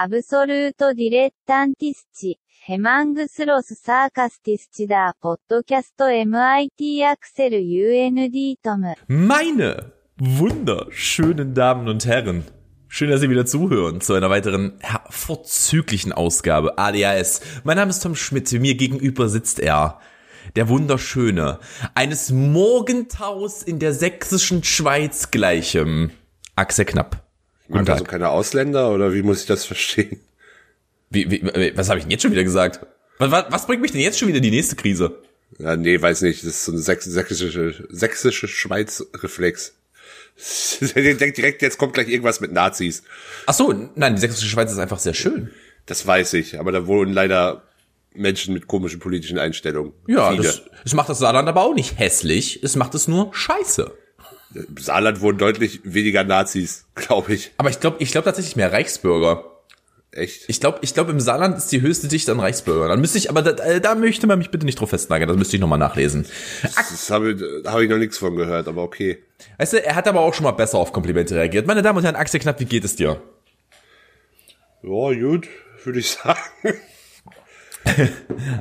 アブソルートディレッタンティスチ、ヘマングスロスサーカスティスチダー、ポッドキャスト MIT アクセル UND トム。 Meine wunderschönen Damen und Herren, schön, dass Sie wieder zuhören zu einer weiteren vorzüglichen Ausgabe ADHS. Mein Name ist Tom Schmidt, mir gegenüber sitzt er, der Wunderschöne, eines Morgentaus in der sächsischen Schweiz gleichem Axel Knapp. Guten Sind also Tag. keine Ausländer oder wie muss ich das verstehen? Wie, wie, was habe ich denn jetzt schon wieder gesagt? Was, was, was bringt mich denn jetzt schon wieder in die nächste Krise? Ja, nee, weiß nicht. Das ist so ein sächs- sächsische, sächsische Schweiz-Reflex. Ich denke direkt, jetzt kommt gleich irgendwas mit Nazis. Ach so, nein, die sächsische Schweiz ist einfach sehr schön. Das weiß ich, aber da wohnen leider Menschen mit komischen politischen Einstellungen. Ja, Viele. das, das macht das Saarland aber auch nicht hässlich, es macht es nur scheiße. Im Saarland wohnen deutlich weniger Nazis, glaube ich. Aber ich glaube, ich glaube tatsächlich mehr Reichsbürger. Echt? Ich glaube, ich glaube, im Saarland ist die höchste Dichte an Reichsbürgern. Dann müsste ich, aber da, da möchte man mich bitte nicht drauf festnageln. Das müsste ich nochmal nachlesen. Das habe ich, da habe ich noch nichts von gehört, aber okay. Weißt du, er hat aber auch schon mal besser auf Komplimente reagiert. Meine Damen und Herren, Axel Knapp, wie geht es dir? Ja, gut, würde ich sagen.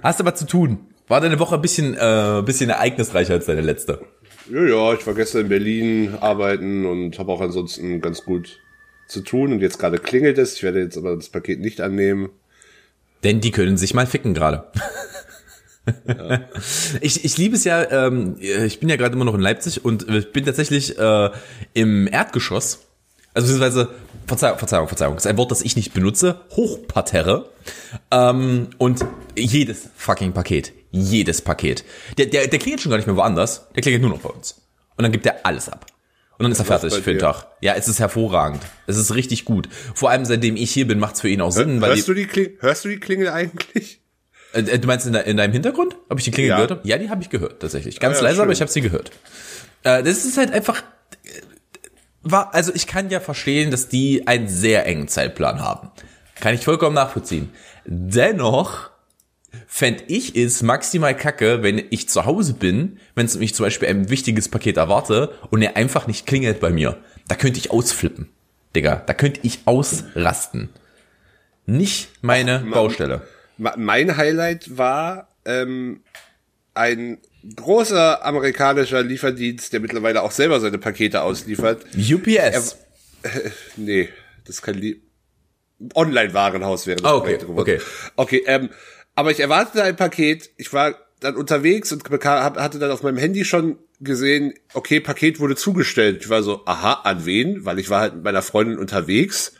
Hast du was zu tun? War deine Woche ein bisschen, äh, bisschen ereignisreicher als deine letzte? Ja, ja, ich war gestern in Berlin arbeiten und habe auch ansonsten ganz gut zu tun. Und jetzt gerade klingelt es. Ich werde jetzt aber das Paket nicht annehmen. Denn die können sich mal ficken gerade. Ich, ich liebe es ja, ähm, ich bin ja gerade immer noch in Leipzig und ich bin tatsächlich äh, im Erdgeschoss, also beziehungsweise, Verzeihung, Verzeihung, Verzeihung, das ist ein Wort, das ich nicht benutze, Hochparterre ähm, und jedes fucking Paket, jedes Paket, der, der, der klingelt schon gar nicht mehr woanders, der klingelt nur noch bei uns. Und dann gibt er alles ab. Und dann ist er fertig für den? Tag. Ja, es ist hervorragend. Es ist richtig gut. Vor allem seitdem ich hier bin, macht's für ihn auch Sinn, weil Hörst du, die Kling hörst du die Klingel eigentlich? äh, Du meinst in, de in deinem Hintergrund? Ob ich die Klingel Ja. gehört habe? Ja, die habe ich gehört, tatsächlich. Ganz ja, leise, aber schön. ich habe sie gehört. Äh, das ist halt einfach. War, also ich kann ja verstehen, dass die einen sehr engen Zeitplan haben. Kann ich vollkommen nachvollziehen. Dennoch fänd ich es maximal kacke, wenn ich zu Hause bin, wenn es mich zum Beispiel ein wichtiges Paket erwarte und er einfach nicht klingelt bei mir. Da könnte ich ausflippen. Digga, da könnte ich ausrasten. Nicht meine Baustelle. Ma- Mein Highlight war ähm, ein großer amerikanischer Lieferdienst, der mittlerweile auch selber seine Pakete ausliefert. UPS. Nee, das ist kein Lie Online-Warenhaus wäre das Ah, okay, okay. Okay, ähm, aber ich erwartete ein Paket. Ich war dann unterwegs und bekam, hatte dann auf meinem Handy schon gesehen, okay, Paket wurde zugestellt. Ich war so, aha, an wen? Weil ich war halt mit meiner Freundin unterwegs.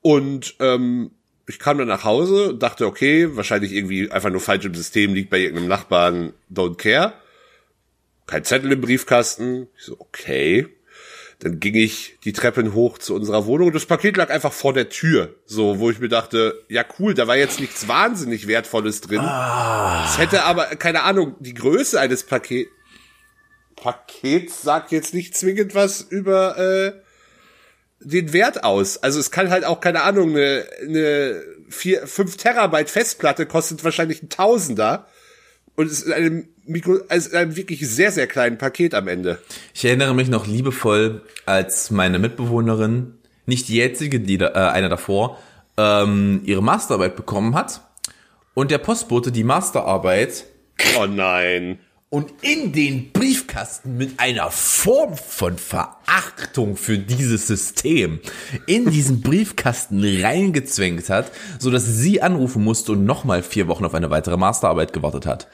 Und ähm, ich kam dann nach Hause und dachte, okay, wahrscheinlich irgendwie einfach nur falsch im System, liegt bei irgendeinem Nachbarn, don't care. Kein Zettel im Briefkasten. Ich so, okay. Dann ging ich die Treppen hoch zu unserer Wohnung und das Paket lag einfach vor der Tür. So, wo ich mir dachte, ja cool, da war jetzt nichts wahnsinnig Wertvolles drin. Es hätte aber, keine Ahnung, die Größe eines Paket Pakets sagt jetzt nicht zwingend was über äh, den Wert aus. Also es kann halt auch, keine Ahnung, eine, eine 4, 5 Terabyte Festplatte kostet wahrscheinlich ein Tausender. Und es ist in einem, Mikro, also in einem wirklich sehr, sehr kleinen Paket am Ende. Ich erinnere mich noch liebevoll, als meine Mitbewohnerin, nicht die jetzige, die da, äh, eine davor, ähm, ihre Masterarbeit bekommen hat und der Postbote die Masterarbeit Oh nein. Und in den Briefkasten mit einer Form von Verachtung für dieses System in diesen Briefkasten reingezwängt hat, so dass sie anrufen musste und nochmal vier Wochen auf eine weitere Masterarbeit gewartet hat.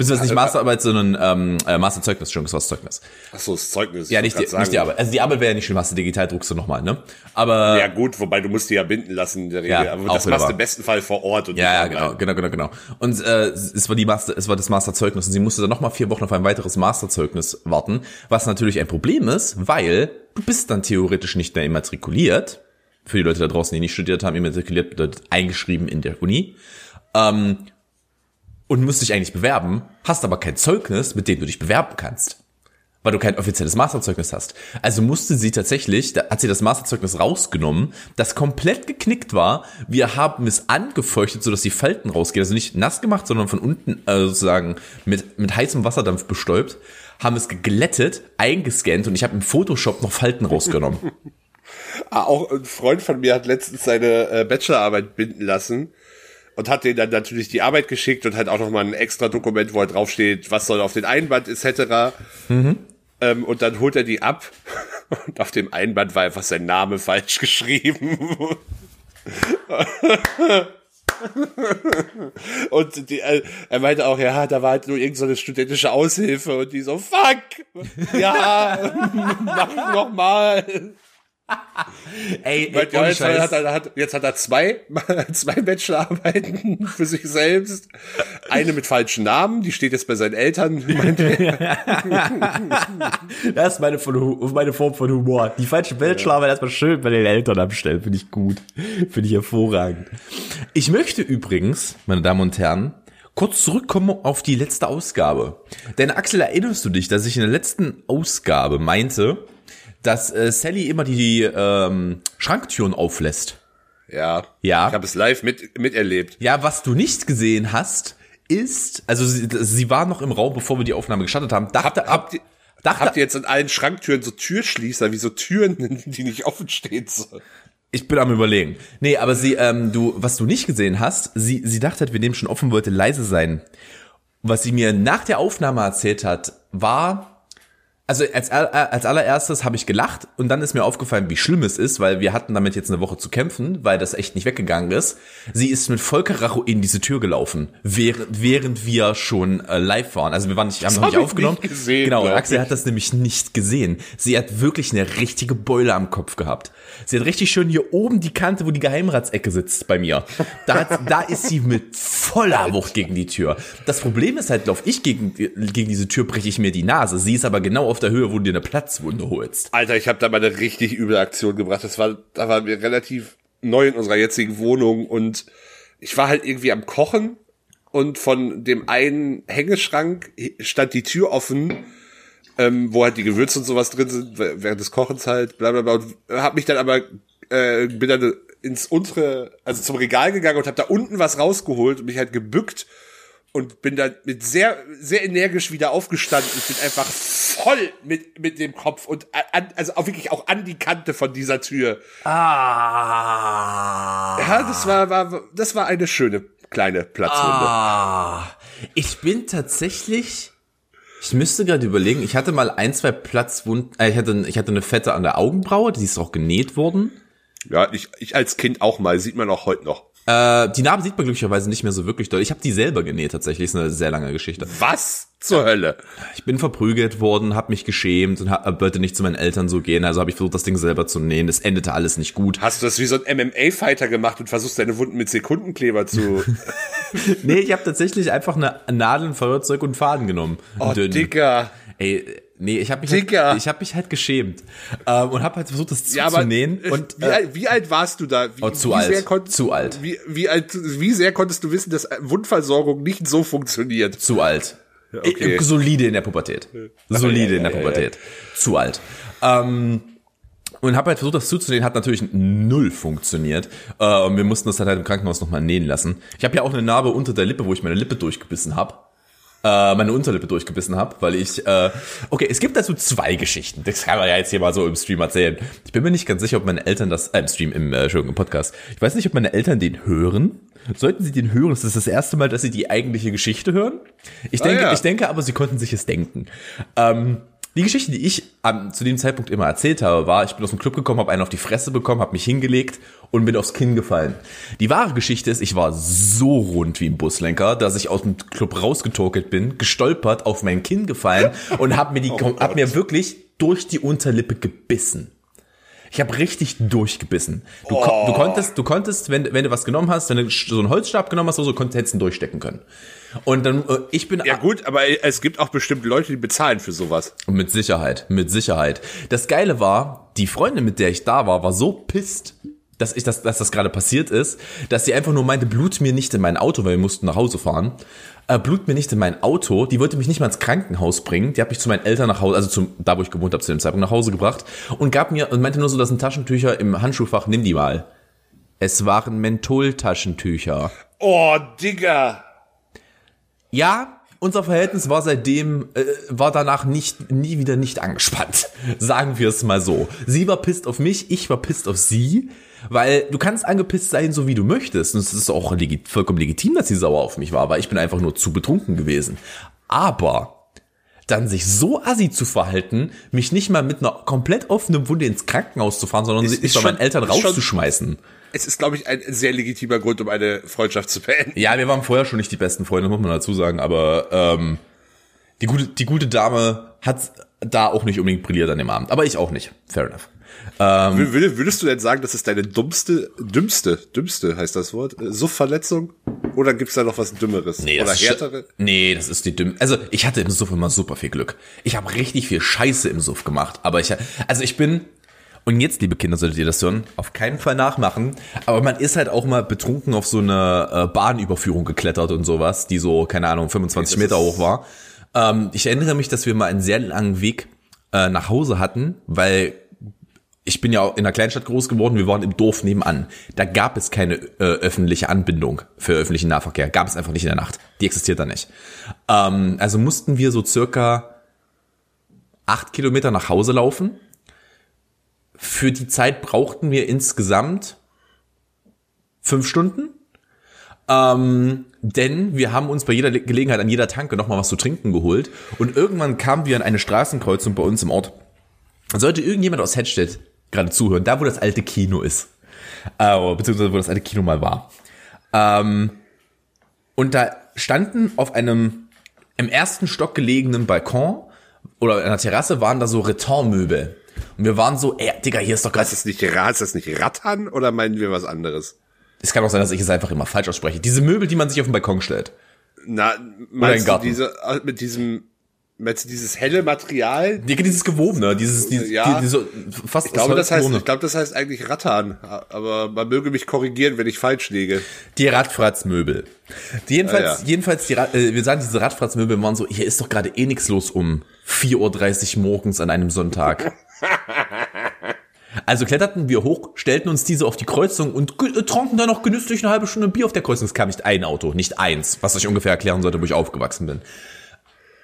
Beziehungsweise nicht Masterarbeit, sondern ähm, äh, Masterzeugnis, Entschuldigung, das war das Zeugnis. Ach so, das Zeugnis. Ja, ich nicht die, nicht die. Arbeit. Also die Arbeit wäre ja nicht schlimm, hast du digital, druckst du nochmal, ne? Aber Ja gut, wobei du musst die ja binden lassen in der Regel. Ja, aber das machst du im besten Fall vor Ort. Und Ja, ja, genau, genau, genau, genau. Und äh, es war die Master, es war das Masterzeugnis und sie musste dann nochmal vier Wochen auf ein weiteres Masterzeugnis warten, was natürlich ein Problem ist, weil du bist dann theoretisch nicht mehr immatrikuliert. Für die Leute da draußen, die nicht studiert haben, immatrikuliert bedeutet eingeschrieben in der Uni. Ähm, und musst dich eigentlich bewerben, hast aber kein Zeugnis, mit dem du dich bewerben kannst. Weil du kein offizielles Masterzeugnis hast. Also musste sie tatsächlich, da hat sie das Masterzeugnis rausgenommen, das komplett geknickt war. Wir haben es angefeuchtet, sodass die Falten rausgehen. Also nicht nass gemacht, sondern von unten äh, sozusagen mit, mit heißem Wasserdampf bestäubt. Haben es geglättet, eingescannt und ich habe im Photoshop noch Falten rausgenommen. Ah, auch ein Freund von mir hat letztens seine äh, Bachelorarbeit binden lassen und hat denen dann natürlich die Arbeit geschickt und hat auch noch mal ein extra Dokument, wo er draufsteht, was soll auf den Einband etc. Mhm. Ähm, und dann holt er die ab und auf dem Einband war einfach sein Name falsch geschrieben. und die, äh, er meinte auch, ja, da war halt nur irgendeine so studentische Aushilfe und die so, fuck, ja, mach noch mal. Ey, ey ja, jetzt, hat er, hat, jetzt hat er zwei, zwei Bachelorarbeiten für sich selbst. Eine mit falschen Namen, die steht jetzt bei seinen Eltern. das ist meine, meine Form von Humor. Die falsche Bachelorarbeit ja. erstmal schön bei den Eltern abstellen, finde ich gut. Finde ich hervorragend. Ich möchte übrigens, meine Damen und Herren, kurz zurückkommen auf die letzte Ausgabe. Denn Axel, erinnerst du dich, dass ich in der letzten Ausgabe meinte, dass äh, Sally immer die ähm, Schranktüren auflässt. Ja. Ja. Ich habe es live mit, miterlebt. Ja, was du nicht gesehen hast, ist, also sie, sie war noch im Raum, bevor wir die Aufnahme gestartet haben. Dachte, Hab, habt, ihr, dachte, habt ihr jetzt an allen Schranktüren so Türschließer, wie so Türen, die nicht offen stehen sollen? Ich bin am überlegen. Nee, aber sie, ähm, du, was du nicht gesehen hast, sie, sie dachte halt, wir nehmen schon offen, wollte leise sein. Was sie mir nach der Aufnahme erzählt hat, war, also als, als allererstes habe ich gelacht und dann ist mir aufgefallen, wie schlimm es ist, weil wir hatten damit jetzt eine Woche zu kämpfen, weil das echt nicht weggegangen ist. Sie ist mit Volker in diese Tür gelaufen, während, während wir schon äh, live waren. Also wir waren nicht, haben das noch nicht aufgenommen. Nicht gesehen, genau, Axel hat das nämlich nicht gesehen. Sie hat wirklich eine richtige Beule am Kopf gehabt. Sie hat richtig schön hier oben die Kante, wo die Geheimratsecke sitzt bei mir. Da, hat, da ist sie mit voller Wucht gegen die Tür. Das Problem ist halt, lauf ich gegen, gegen diese Tür, breche ich mir die Nase. Sie ist aber genau auf der Höhe, wo du dir eine Platzwunde holst. Alter, ich habe da mal eine richtig üble Aktion gebracht. Das war, da waren wir relativ neu in unserer jetzigen Wohnung und ich war halt irgendwie am Kochen und von dem einen Hängeschrank stand die Tür offen, ähm, wo halt die Gewürze und sowas drin sind, während des Kochens halt, bla bla bla. Und hab mich dann aber, äh, bin dann ins untere, also zum Regal gegangen und hab da unten was rausgeholt und mich halt gebückt und bin dann mit sehr, sehr energisch wieder aufgestanden. Ich bin einfach voll mit, mit dem Kopf und an, also auch wirklich auch an die Kante von dieser Tür. Ah. Ja, das war, war, das war eine schöne kleine Platzwunde. Ah. Ich bin tatsächlich, ich müsste gerade überlegen, ich hatte mal ein, zwei Platzwunden, äh, ich hatte, ich hatte eine Fette an der Augenbraue, die ist auch genäht worden. Ja, ich, ich als Kind auch mal, sieht man auch heute noch. Äh, die Narben sieht man glücklicherweise nicht mehr so wirklich doll. Ich habe die selber genäht, tatsächlich. Ist eine sehr lange Geschichte. Was zur Hölle? Ich bin verprügelt worden, habe mich geschämt und hab, wollte nicht zu meinen Eltern so gehen. Also habe ich versucht, das Ding selber zu nähen. Es endete alles nicht gut. Hast du das wie so ein MMA-Fighter gemacht und versuchst deine Wunden mit Sekundenkleber zu... nee, ich habe tatsächlich einfach eine Nadel, ein Feuerzeug und Faden genommen. Oh, Dicker. Ey, nee, ich habe mich, halt, ich hab mich halt geschämt ähm, und habe halt versucht, das ja, zuzunähen. Aber, und, wie, alt, wie alt warst du da? Wie, oh, zu alt. zu alt. Wie, wie, alt. Wie sehr konntest du wissen, dass Wundversorgung nicht so funktioniert? Zu alt. Okay. Solide in der Pubertät. Solide in der Pubertät. Zu alt. Ähm, und habe halt versucht, das zuzunähen, hat natürlich null funktioniert. Äh, und wir mussten das halt, halt im Krankenhaus nochmal nähen lassen. Ich habe ja auch eine Narbe unter der Lippe, wo ich meine Lippe durchgebissen habe äh, meine Unterlippe durchgebissen habe, weil ich, äh, okay, es gibt dazu zwei Geschichten. Das kann man ja jetzt hier mal so im Stream erzählen. Ich bin mir nicht ganz sicher, ob meine Eltern das, äh, im Stream, im, äh, Entschuldigung, im Podcast. Ich weiß nicht, ob meine Eltern den hören. Sollten sie den hören, das ist das erste Mal, dass sie die eigentliche Geschichte hören. Ich denke, ah, ja. ich denke aber, sie konnten sich es denken. Ähm, die Geschichte, die ich ähm, zu dem Zeitpunkt immer erzählt habe, war, ich bin aus dem Club gekommen, habe einen auf die Fresse bekommen, habe mich hingelegt und bin aufs Kinn gefallen. Die wahre Geschichte ist, ich war so rund wie ein Buslenker, dass ich aus dem Club rausgetorkelt bin, gestolpert, auf mein Kinn gefallen und habe mir die, oh hab mir wirklich durch die Unterlippe gebissen. Ich habe richtig durchgebissen. Du, oh. du konntest, du konntest, wenn, wenn du was genommen hast, wenn du so einen Holzstab genommen hast, so, so konntest, hättest du ihn durchstecken können. Und dann, äh, ich bin. Ja gut, aber es gibt auch bestimmt Leute, die bezahlen für sowas. Mit Sicherheit, mit Sicherheit. Das Geile war, die Freundin, mit der ich da war, war so pisst, dass ich das, dass das gerade passiert ist, dass sie einfach nur meinte, blut mir nicht in mein Auto, weil wir mussten nach Hause fahren. Äh, blut mir nicht in mein Auto. Die wollte mich nicht mal ins Krankenhaus bringen. Die hat mich zu meinen Eltern nach Hause, also zum, da wo ich gewohnt habe, zu dem Zeitpunkt nach Hause gebracht und gab mir und meinte nur so, das sind Taschentücher im Handschuhfach, nimm die mal. Es waren Mentholtaschentücher. Oh, Digga. Ja, unser Verhältnis war seitdem, äh, war danach nicht, nie wieder nicht angespannt. Sagen wir es mal so. Sie war pisst auf mich, ich war pisst auf sie. Weil du kannst angepisst sein, so wie du möchtest. Und es ist auch legit vollkommen legitim, dass sie sauer auf mich war, weil ich bin einfach nur zu betrunken gewesen. Aber dann sich so assi zu verhalten, mich nicht mal mit einer komplett offenen Wunde ins Krankenhaus zu fahren, sondern Ist- sich ist bei meinen Eltern ist schon- rauszuschmeißen. Es ist, glaube ich, ein sehr legitimer Grund, um eine Freundschaft zu beenden. Ja, wir waren vorher schon nicht die besten Freunde, muss man dazu sagen, aber ähm, die, gute, die gute Dame hat da auch nicht unbedingt brilliert an dem Abend. Aber ich auch nicht. Fair enough. Wür- Würdest, du denn sagen, das ist deine dummste, dümmste, dümmste heißt das Wort, äh, Suffverletzung? Oder gibt's da noch was Dümmeres? Nee, Oder härtere? Nee, das ist die dümm. Also ich hatte im Suff immer super viel Glück. Ich habe richtig viel Scheiße im Suff gemacht. Aber ich, also ich bin, und jetzt, liebe Kinder, solltet ihr das hören, auf keinen Fall nachmachen. Aber man ist halt auch mal betrunken auf so eine äh, Bahnüberführung geklettert und sowas, die so, keine Ahnung, 25 Nee, das Meter hoch war. Ähm, ich erinnere mich, dass wir mal einen sehr langen Weg äh, nach Hause hatten, weil ich bin ja auch in einer Kleinstadt groß geworden, wir waren im Dorf nebenan. Da gab es keine äh, öffentliche Anbindung für öffentlichen Nahverkehr. Gab es einfach nicht in der Nacht. Die existiert da nicht. Ähm, also mussten wir so circa acht Kilometer nach Hause laufen. Für die Zeit brauchten wir insgesamt fünf Stunden. Ähm, denn wir haben uns bei jeder Le- Gelegenheit an jeder Tanke nochmal was zu trinken geholt. Und irgendwann kamen wir an eine Straßenkreuzung bei uns im Ort. Sollte irgendjemand aus Hedstedt gerade zuhören, da wo das alte Kino ist, äh, beziehungsweise wo das alte Kino mal war. Ähm, und da standen auf einem im ersten Stock gelegenen Balkon oder einer Terrasse waren da so Retormöbel. Und wir waren so, ey, Digga, hier ist doch gerade Ist das nicht, ist das nicht Rattern oder meinen wir was anderes? Es kann auch sein, dass ich es einfach immer falsch ausspreche. Diese Möbel, die man sich auf den Balkon stellt. Na, meinst du diese, äh, mit diesem, meinst du dieses helle Material? Digga, dieses Gewobene, dieses, dieses Ja. die, diese, fast Ich glaube, das heißt, ich glaube, das heißt eigentlich Rattern. Aber man möge mich korrigieren, wenn ich falsch liege. Die Radfratzmöbel. Die jedenfalls, Ah, ja. jedenfalls, die, äh, wir sagen, diese Radfratzmöbel waren so, hier ist doch gerade eh nix los um 4.30 Uhr morgens an einem Sonntag. Also kletterten wir hoch, stellten uns diese auf die Kreuzung und äh, tranken dann noch genüsslich eine halbe Stunde Bier auf der Kreuzung. Es kam nicht ein Auto, nicht eins, was ich ungefähr erklären sollte, wo ich aufgewachsen bin.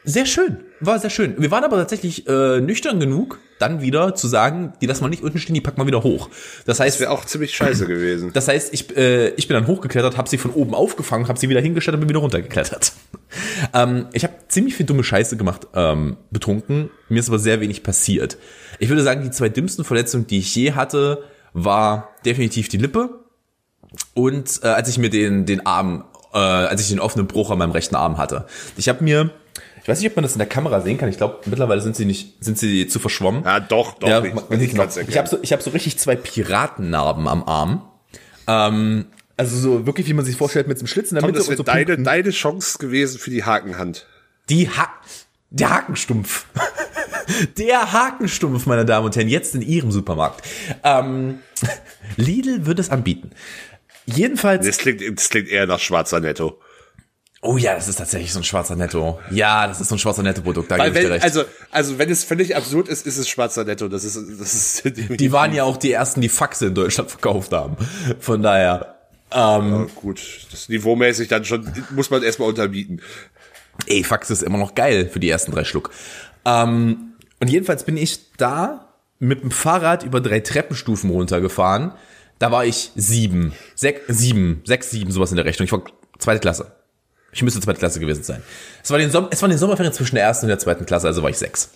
Sehr schön, war sehr schön. Wir waren aber tatsächlich äh, nüchtern genug, dann wieder zu sagen, die lassen wir nicht unten stehen, die packen wir wieder hoch. Das heißt, wäre auch ziemlich scheiße gewesen. das heißt, ich, äh, ich bin dann hochgeklettert, habe sie von oben aufgefangen, habe sie wieder hingestellt und bin wieder runtergeklettert. Ähm, ich habe ziemlich viel dumme Scheiße gemacht, ähm, betrunken. Mir ist aber sehr wenig passiert. Ich würde sagen, die zwei dümmsten Verletzungen, die ich je hatte, war definitiv die Lippe und äh, als ich mir den den Arm, äh, als ich den offenen Bruch an meinem rechten Arm hatte. Ich habe mir, ich weiß nicht, ob man das in der Kamera sehen kann. Ich glaube, mittlerweile sind sie nicht, sind sie zu verschwommen. Ja, doch, doch. Ja, ich, kann's Ich habe so, ich hab so richtig zwei Piratennarben am Arm. Ähm, also so wirklich, wie man sich vorstellt, mit so einem Schlitz in der Tom, Mitte das und wäre so deine, Punkten. deine Chance gewesen für die Hakenhand. Die ha der Hakenstumpf. der Hakenstumpf, meine Damen und Herren, jetzt in Ihrem Supermarkt. Ähm, Lidl wird es anbieten. Jedenfalls. Das klingt, das klingt eher nach schwarzer Netto. Oh ja, das ist tatsächlich so ein schwarzer Netto. Ja, das ist so ein schwarzer Netto-Produkt, da Weil gebe ich dir recht. also, also wenn es völlig absurd ist, ist es schwarzer Netto. Das ist, das ist die waren ja auch die ersten, die Faxe in Deutschland verkauft haben. Von daher. Ähm, gut. Das niveaumäßig dann schon muss man erstmal unterbieten. ey, Fax ist immer noch geil für die ersten drei Schluck. Ähm, und jedenfalls bin ich da mit dem Fahrrad über drei Treppenstufen runtergefahren. Da war ich sieben, sech, sieben, sechs, sieben, sowas in der Rechnung. Ich war zweite Klasse. Ich müsste zweite Klasse gewesen sein. Es war den, Som es war den Sommerferien zwischen der ersten und der zweiten Klasse, also war ich sechs.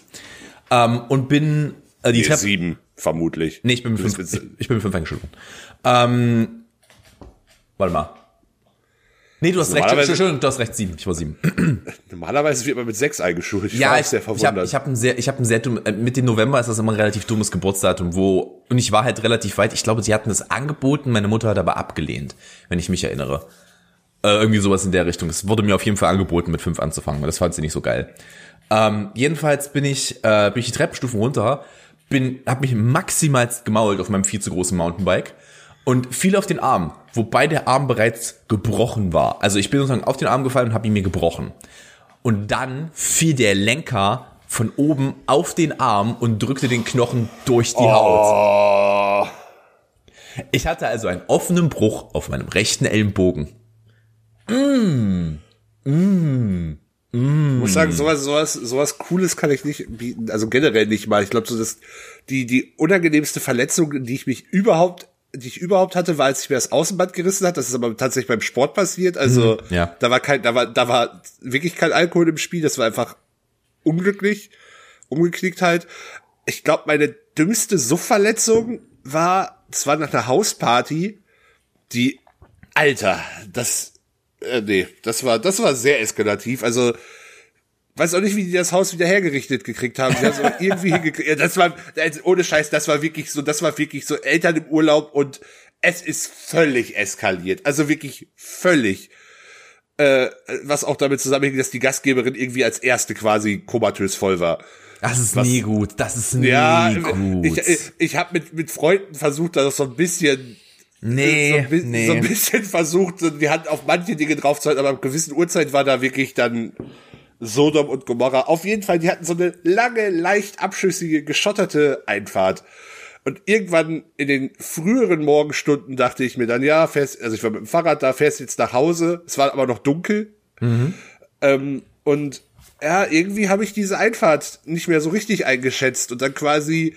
Ähm, und bin äh, die Nee, Treppe. sieben, vermutlich. Nee, ich bin mit fünf, ich, ich bin mit fünf eingeschult worden. Ähm, warte mal. Nee, du hast recht, Normalerweise- Entschuldigung, du hast recht, sieben. Ich war sieben. Normalerweise wird man mit sechs eingeschult. Ich Ja, war auch ich, sehr ich habe verwundert. ich hab ein sehr, ich habe ein sehr dumm, äh, mit dem November ist das immer ein relativ dummes Geburtsdatum, wo, und ich war halt relativ weit, ich glaube, sie hatten das angeboten, meine Mutter hat aber abgelehnt, wenn ich mich erinnere. Äh, irgendwie sowas in der Richtung. Es wurde mir auf jeden Fall angeboten, mit fünf anzufangen, weil das fand sie nicht so geil. Ähm, jedenfalls bin ich, äh, bin ich die Treppenstufen runter, bin, hab mich maximal gemault auf meinem viel zu großen Mountainbike und fiel auf den Arm, wobei der Arm bereits gebrochen war. Also ich bin sozusagen auf den Arm gefallen und habe ihn mir gebrochen. Und dann fiel der Lenker von oben auf den Arm und drückte den Knochen durch die Haut. oh, Ich hatte also einen offenen Bruch auf meinem rechten Ellenbogen. Mm. Mm. Mm. Ich muss sagen, sowas, sowas, sowas Cooles kann ich nicht bieten. Also generell nicht mal. Ich glaube, so das, die, die unangenehmste Verletzung, die ich mich überhaupt, die ich überhaupt hatte, war, als ich mir das Außenband gerissen hat. Das ist aber tatsächlich beim Sport passiert. Also, Mhm, ja. da war kein, da war, da war wirklich kein Alkohol im Spiel. Das war einfach unglücklich, umgeknickt halt. Ich glaube, meine dümmste Suffverletzung war, es war nach einer Hausparty, die, Alter, das, äh, nee, das war, das war sehr eskalativ. Also, weiß auch nicht, wie die das Haus wieder hergerichtet gekriegt haben. Die haben so irgendwie hingekriegt. Ja, das war, also ohne Scheiß, das war wirklich so, das war wirklich so Eltern im Urlaub und es ist völlig eskaliert. Also wirklich völlig. Äh, was auch damit zusammenhängt, dass die Gastgeberin irgendwie als erste quasi komatös voll war. Das ist nie gut. Das ist nie Ja, gut. ich, ich, ich habe mit, mit Freunden versucht, das so ein bisschen nee, so, ein bi- nee. so ein bisschen versucht, die Hand auf manche Dinge draufzuhalten, aber ab gewissen Uhrzeit war da wirklich dann Sodom und Gomorra. Auf jeden Fall, die hatten so eine lange, leicht abschüssige, geschotterte Einfahrt. Und irgendwann in den früheren Morgenstunden dachte ich mir dann, ja, fährst, also ich war mit dem Fahrrad da, fährst jetzt nach Hause. Es war aber noch dunkel. Ähm, und ja, irgendwie habe ich diese Einfahrt nicht mehr so richtig eingeschätzt und dann quasi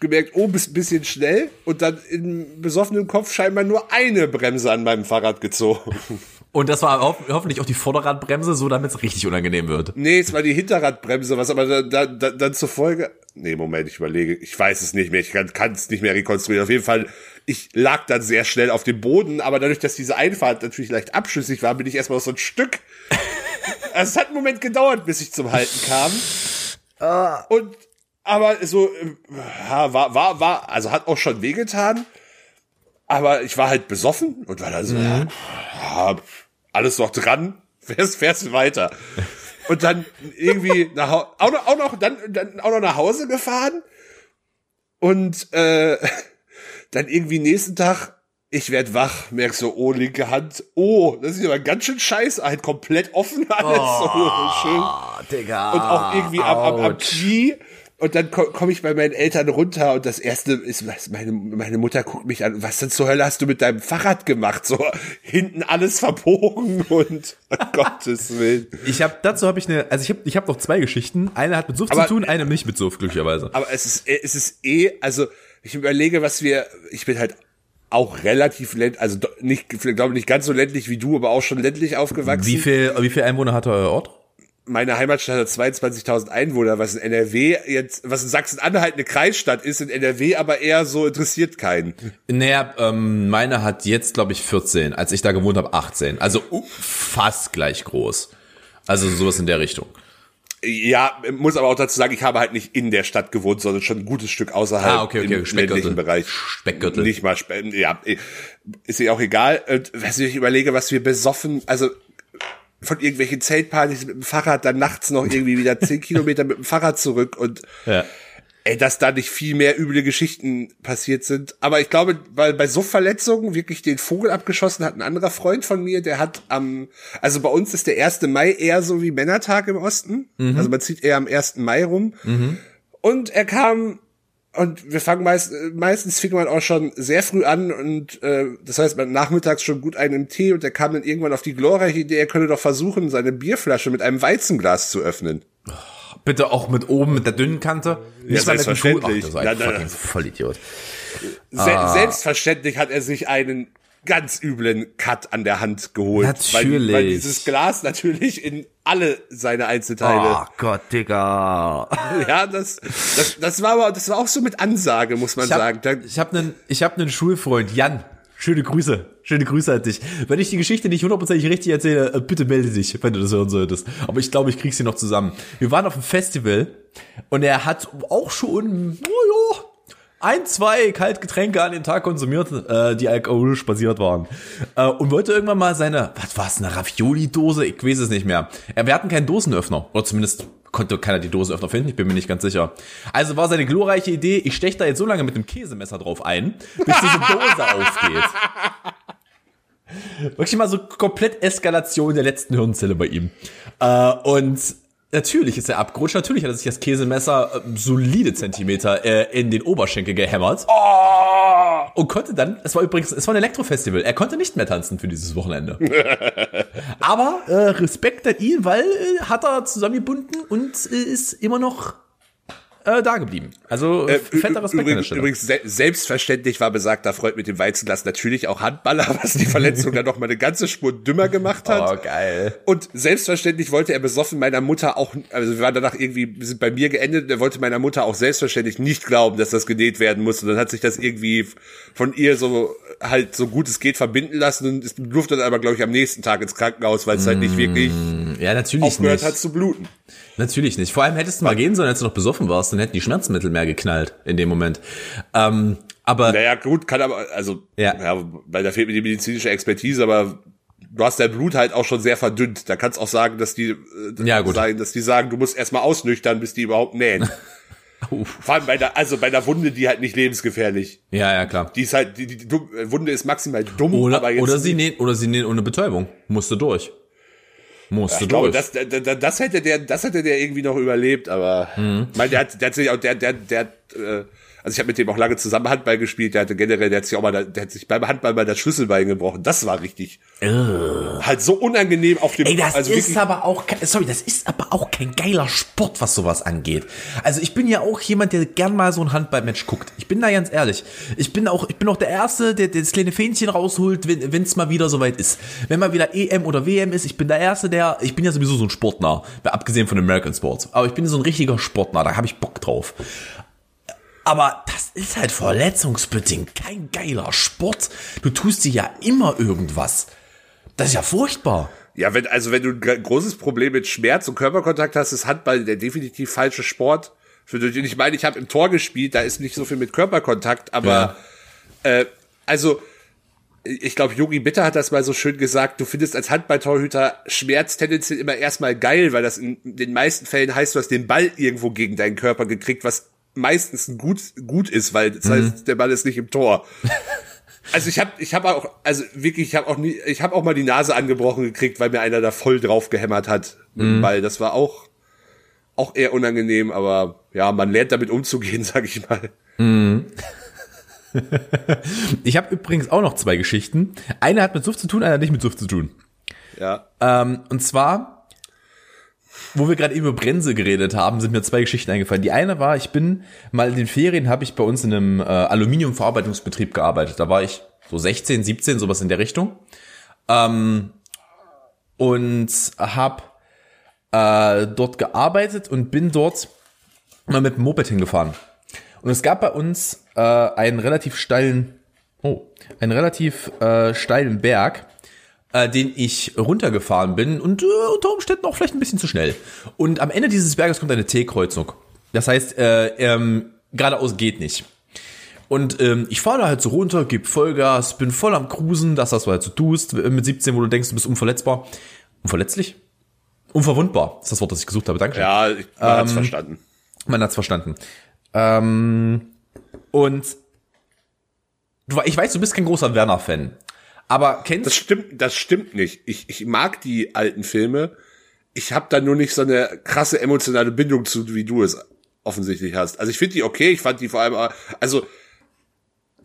gemerkt, oh, bist ein bisschen schnell und dann im besoffenen Kopf scheinbar nur eine Bremse an meinem Fahrrad gezogen. Und das war ho hoffentlich auch die Vorderradbremse, so damit es richtig unangenehm wird. Nee, es war die Hinterradbremse, was aber dann, dann, dann, dann zur Folge. Nee, Moment, ich überlege. Ich weiß es nicht mehr. Ich kann es nicht mehr rekonstruieren. Auf jeden Fall, ich lag dann sehr schnell auf dem Boden, aber dadurch, dass diese Einfahrt natürlich leicht abschüssig war, bin ich erstmal so ein Stück. also es hat einen Moment gedauert, bis ich zum Halten kam. Und aber so äh, ja, war war war also hat auch schon wehgetan. Aber ich war halt besoffen und war dann so, ja, ja, alles noch dran, fährst, fährst weiter. Und dann irgendwie nach Hause, auch noch, auch noch, dann, dann auch noch nach Hause gefahren. Und äh, dann irgendwie nächsten Tag, ich werd wach, merk so, oh, linke Hand, oh, das ist aber ganz schön scheiße, halt komplett offen alles, so schön. Digga. Und auch irgendwie am, am, am Knie. Und dann komme komm ich bei meinen Eltern runter und das erste ist, was meine, meine Mutter guckt mich an, was denn zur Hölle hast du mit deinem Fahrrad gemacht? So hinten alles verbogen und um Gottes Willen. Ich habe dazu habe ich eine, also ich habe ich habe noch zwei Geschichten. Eine hat mit Suff Aber- zu tun, eine nicht mit Suff glücklicherweise. Aber es ist, es ist eh, also ich überlege, was wir, ich bin halt auch relativ ländlich, also nicht, glaube nicht ganz so ländlich wie du, aber auch schon ländlich aufgewachsen. Wie viel wie viel Einwohner hat euer Ort? Meine Heimatstadt hat 22.000 Einwohner, was in NRW jetzt, was in Sachsen-Anhalt eine Kreisstadt ist, in NRW aber eher so interessiert keinen. Naja, ähm, meine hat jetzt, glaube ich, 14. Als ich da gewohnt habe, 18. Also uh, fast gleich groß. Also sowas in der Richtung. Ja, muss aber auch dazu sagen, ich habe halt nicht in der Stadt gewohnt, sondern schon ein gutes Stück außerhalb Ah, okay, okay, im Speckgürtel. ländlichen Bereich. Speckgürtel. Nicht mal, Spe ja, ist ja auch egal. Und was ich überlege, was wir besoffen, also von irgendwelchen Zeltpartys mit dem Fahrrad, dann nachts noch irgendwie wieder 10 Kilometer mit dem Fahrrad zurück und Ja. ey, dass da nicht viel mehr üble Geschichten passiert sind. Aber ich glaube, weil bei so Verletzungen wirklich den Vogel abgeschossen hat ein anderer Freund von mir, der hat am, also bei uns ist der 1. Mai eher so wie Männertag im Osten. Also man zieht eher am 1. Mai rum. Und er kam und wir fangen meist, äh, meistens fing man auch schon sehr früh an und äh, das heißt, man nachmittags schon gut einen im Tee und er kam dann irgendwann auf die glorreiche Idee, er könne doch versuchen, seine Bierflasche mit einem Weizenglas zu öffnen. Bitte auch mit oben, mit der dünnen Kante. Nicht mal mit dem Schuh. Ach, selbstverständlich. das ist ein nein, fucking nein. Vollidiot. Se Selbstverständlich hat er sich einen ganz üblen Cut an der Hand geholt. Weil, Natürlich. weil dieses Glas natürlich in alle seine Einzelteile. Oh Gott, Digga. Ja, das, das, das war aber, das war auch so mit Ansage, muss man Ich hab, sagen. Da, ich habe einen, ich habe einen Schulfreund, Jan. Schöne Grüße. Schöne Grüße an dich. Wenn ich die Geschichte nicht hundertprozentig richtig erzähle, äh, bitte melde dich, wenn du das hören solltest. Aber ich glaube, ich krieg sie noch zusammen. Wir waren auf einem Festival und er hat auch schon, oh ja, ein, zwei Kaltgetränke an den Tag konsumiert, äh, die alkoholisch basiert waren. Äh, und wollte irgendwann mal seine, was war's, eine Ravioli-Dose? Ich weiß es nicht mehr. Ja, wir hatten keinen Dosenöffner. Oder zumindest konnte keiner die Dosenöffner finden, ich bin mir nicht ganz sicher. Also war seine glorreiche Idee, ich stech da jetzt so lange mit dem Käsemesser drauf ein, bis diese Dose aufgeht. Wirklich mal so komplett Eskalation der letzten Hirnzelle bei ihm. Äh, und natürlich ist er abgerutscht, natürlich hat er sich das Käsemesser äh, solide Zentimeter äh, in den Oberschenkel gehämmert. oh, und konnte dann, es war übrigens, es war ein Elektrofestival, er konnte nicht mehr tanzen für dieses Wochenende. Aber äh, Respekt an ihn, weil äh, hat er zusammengebunden und äh, ist immer noch äh, da geblieben. Also Äh, fetter Respekt übrigens, übrigens se selbstverständlich war besagter Freund mit dem Weizenglas natürlich auch Handballer, was die Verletzung dann noch mal eine ganze Spur dümmer gemacht hat. Oh, geil. Und selbstverständlich wollte er besoffen meiner Mutter auch, also wir waren danach irgendwie, wir sind bei mir geendet, er wollte meiner Mutter auch selbstverständlich nicht glauben, dass das genäht werden muss. Und dann hat sich das irgendwie von ihr so halt so gut es geht verbinden lassen und es durfte dann aber, glaube ich, am nächsten Tag ins Krankenhaus, weil es halt nicht wirklich Ja, natürlich aufgehört nicht. hat zu bluten. Natürlich nicht. Vor allem hättest du mal gehen sollen, als du noch besoffen warst, dann hätten die Schmerzmittel mehr geknallt in dem Moment. Ähm, aber Naja, gut, kann aber, also, Ja. ja. weil da fehlt mir die medizinische Expertise, aber du hast dein Blut halt auch schon sehr verdünnt. Da kannst auch sagen, dass die, äh, Ja, gut. Sagen, dass die sagen, du musst erstmal ausnüchtern, bis die überhaupt nähen. Vor allem bei der, also bei der Wunde, die halt nicht lebensgefährlich. ja, ja, klar. Die ist halt, die, die, die Wunde ist maximal dumm, Oder, aber jetzt oder sie nähen, oder sie nähen ohne Betäubung. Musste durch. Musste ich glaube, durch. das, das, das hätte der, das hätte der irgendwie noch überlebt, aber Mhm. ich meine, der hat, der hat sich auch, der, der, der, äh, also ich habe mit dem auch lange zusammen Handball gespielt. Der hatte generell, der hat sich auch mal, der hat sich beim Handball mal das Schlüsselbein gebrochen. Das war richtig, halt so unangenehm auf dem, Ey, das also ist aber auch, sorry, das ist aber auch kein geiler Sport, was sowas angeht. Also ich bin ja auch jemand, der gern mal so ein Handballmatch guckt. Ich bin da ganz ehrlich. Ich bin auch, ich bin auch der Erste, der, der das kleine Fähnchen rausholt, wenn es mal wieder soweit ist. Wenn mal wieder EM oder WM ist, ich bin der Erste, der, ich bin ja sowieso so ein Sportnah, abgesehen von American Sports. Aber ich bin so ein richtiger Sportnah, da habe ich Bock drauf. Aber das ist halt verletzungsbedingt kein geiler Sport. Du tust dir ja immer irgendwas. Das ist ja furchtbar. ja, wenn, also wenn du ein gr- großes Problem mit Schmerz und Körperkontakt hast, ist Handball der definitiv falsche Sport. Für. Und ich meine, ich habe im Tor gespielt, da ist nicht so viel mit Körperkontakt, aber äh, also ich glaube, Yogi Bitter hat das mal so schön gesagt, du findest als Handballtorhüter Schmerz tendenziell immer erstmal geil, weil das in den meisten Fällen heißt, du hast den Ball irgendwo gegen deinen Körper gekriegt, was meistens gut, gut ist, weil das heißt, der Ball ist nicht im Tor. Also ich habe ich hab auch, also wirklich, ich habe auch nie, ich habe auch mal die Nase angebrochen gekriegt, weil mir einer da voll drauf gehämmert hat dem Ball. Das war auch, auch eher unangenehm, aber ja, man lernt damit umzugehen, sag ich mal. Ich habe übrigens auch noch zwei Geschichten. Eine hat mit Suft zu tun, eine hat nicht mit Suft zu tun. Ja. Ähm, und zwar, wo wir gerade eben über Bremse geredet haben, sind mir zwei Geschichten eingefallen. Die eine war, ich bin mal in den Ferien, habe ich bei uns in einem äh, Aluminiumverarbeitungsbetrieb gearbeitet. Da war ich so 16, 17, sowas in der Richtung. Ähm, und habe äh, dort gearbeitet und bin dort mal mit dem Moped hingefahren. Und es gab bei uns äh, einen relativ steilen, oh, einen relativ äh, steilen Berg, äh, den ich runtergefahren bin und äh, unter Umständen auch vielleicht ein bisschen zu schnell. Und am Ende dieses Berges kommt eine T-Kreuzung. Das heißt, äh, ähm, geradeaus geht nicht. Und ähm, ich fahre da halt so runter, gebe Vollgas, bin voll am Cruisen, das, was du halt so tust, mit 17, wo du denkst, du bist unverletzbar. Unverletzlich? Unverwundbar, ist das Wort, das ich gesucht habe. Dankeschön. Ja, man hat's verstanden. Man hat's verstanden. Ähm, und du, ich weiß, du bist kein großer Werner-Fan. Aber kennst Das stimmt, das stimmt nicht. Ich, ich mag die alten Filme. Ich habe da nur nicht so eine krasse emotionale Bindung zu, wie du es offensichtlich hast. Also ich finde die okay. Ich fand die vor allem, also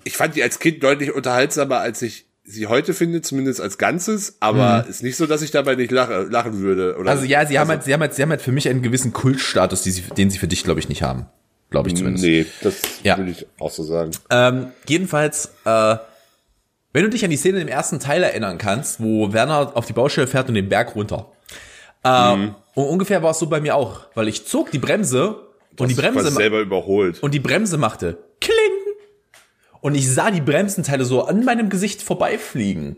ich fand die als Kind deutlich unterhaltsamer, als ich sie heute finde, zumindest als Ganzes. Aber ist nicht so, dass ich dabei nicht lache, lachen würde. Oder Also ja, sie haben halt, sie haben halt, sie haben halt für mich einen gewissen Kultstatus, sie, den sie für dich, glaube ich, nicht haben. Glaube ich zumindest. Nee, das Ja. würde ich auch so sagen. Ähm, jedenfalls, äh, wenn du dich an die Szene im ersten Teil erinnern kannst, wo Werner auf die Baustelle fährt und den Berg runter. Äh, Und ungefähr war es so bei mir auch, weil ich zog die Bremse und die Bremse selber überholt. und die Bremse machte Kling. Und ich sah die Bremsenteile so an meinem Gesicht vorbeifliegen.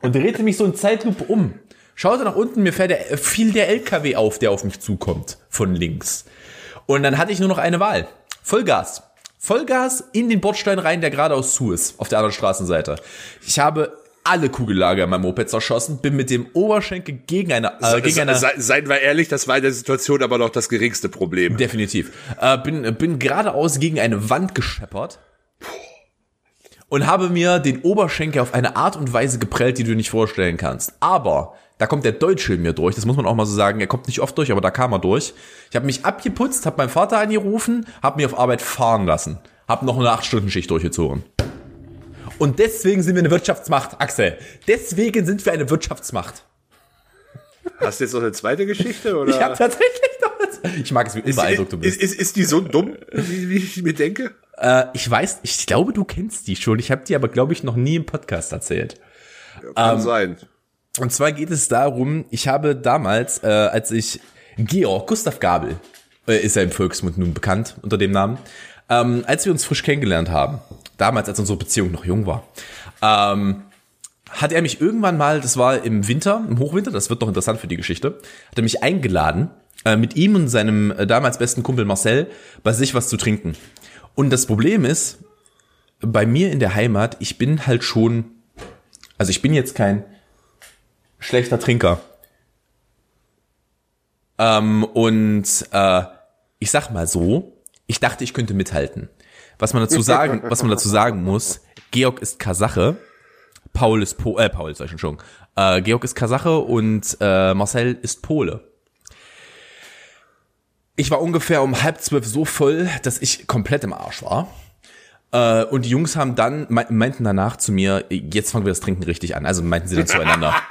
Und drehte mich so in Zeitlupe um. Schaute nach unten, mir fährt der, fiel der LKW auf, der auf mich zukommt. Von links. Und dann hatte ich nur noch eine Wahl. Vollgas. Vollgas in den Bordstein rein, der geradeaus zu ist. Auf der anderen Straßenseite. Ich habe alle Kugellager in meinem Moped zerschossen, bin mit dem Oberschenkel gegen eine, äh, gegen eine, Se, seien wir ehrlich, das war in der Situation aber noch das geringste Problem. Definitiv. Äh, bin, bin geradeaus gegen eine Wand gescheppert und habe mir den Oberschenkel auf eine Art und Weise geprellt, die du nicht vorstellen kannst. Aber da kommt der Deutsche in mir durch, das muss man auch mal so sagen. Er kommt nicht oft durch, aber da kam er durch. Ich habe mich abgeputzt, habe meinen Vater angerufen, habe mich auf Arbeit fahren lassen. Habe noch eine 8-Stunden-Schicht durchgezogen. Und deswegen sind wir eine Wirtschaftsmacht, Axel. Deswegen sind wir eine Wirtschaftsmacht. Hast du jetzt noch eine zweite Geschichte? Oder? Ich habe tatsächlich noch was. Ich mag es, wie unbeeindruckt du bist. Ist, ist, ist die so dumm, wie, wie ich mir denke? Äh, ich weiß, ich glaube, du kennst die schon. Ich habe die aber, glaube ich, noch nie im Podcast erzählt. Kann sein. Und zwar geht es darum, ich habe damals, äh, als ich Georg, Gustav Gabel, äh, ist er im Volksmund nun bekannt unter dem Namen, ähm, als wir uns frisch kennengelernt haben, damals, als unsere Beziehung noch jung war, ähm, hat er mich irgendwann mal, das war im Winter, im Hochwinter, das wird noch interessant für die Geschichte, hat er mich eingeladen, äh, mit ihm und seinem äh, damals besten Kumpel Marcel bei sich was zu trinken. Und das Problem ist, bei mir in der Heimat, ich bin halt schon, also ich bin jetzt kein schlechter Trinker. Ähm, und äh, ich sag mal so, ich dachte, ich könnte mithalten. Was man dazu sagen, was man dazu sagen muss, Georg ist Kasache, Paul ist po äh, Paul ich schon, äh, Georg ist Kasache und äh, Marcel ist Pole. Ich war ungefähr um halb zwölf so voll, dass ich komplett im Arsch war. Äh, und die Jungs haben dann, meinten danach zu mir, jetzt fangen wir das Trinken richtig an. Also meinten sie dann zueinander.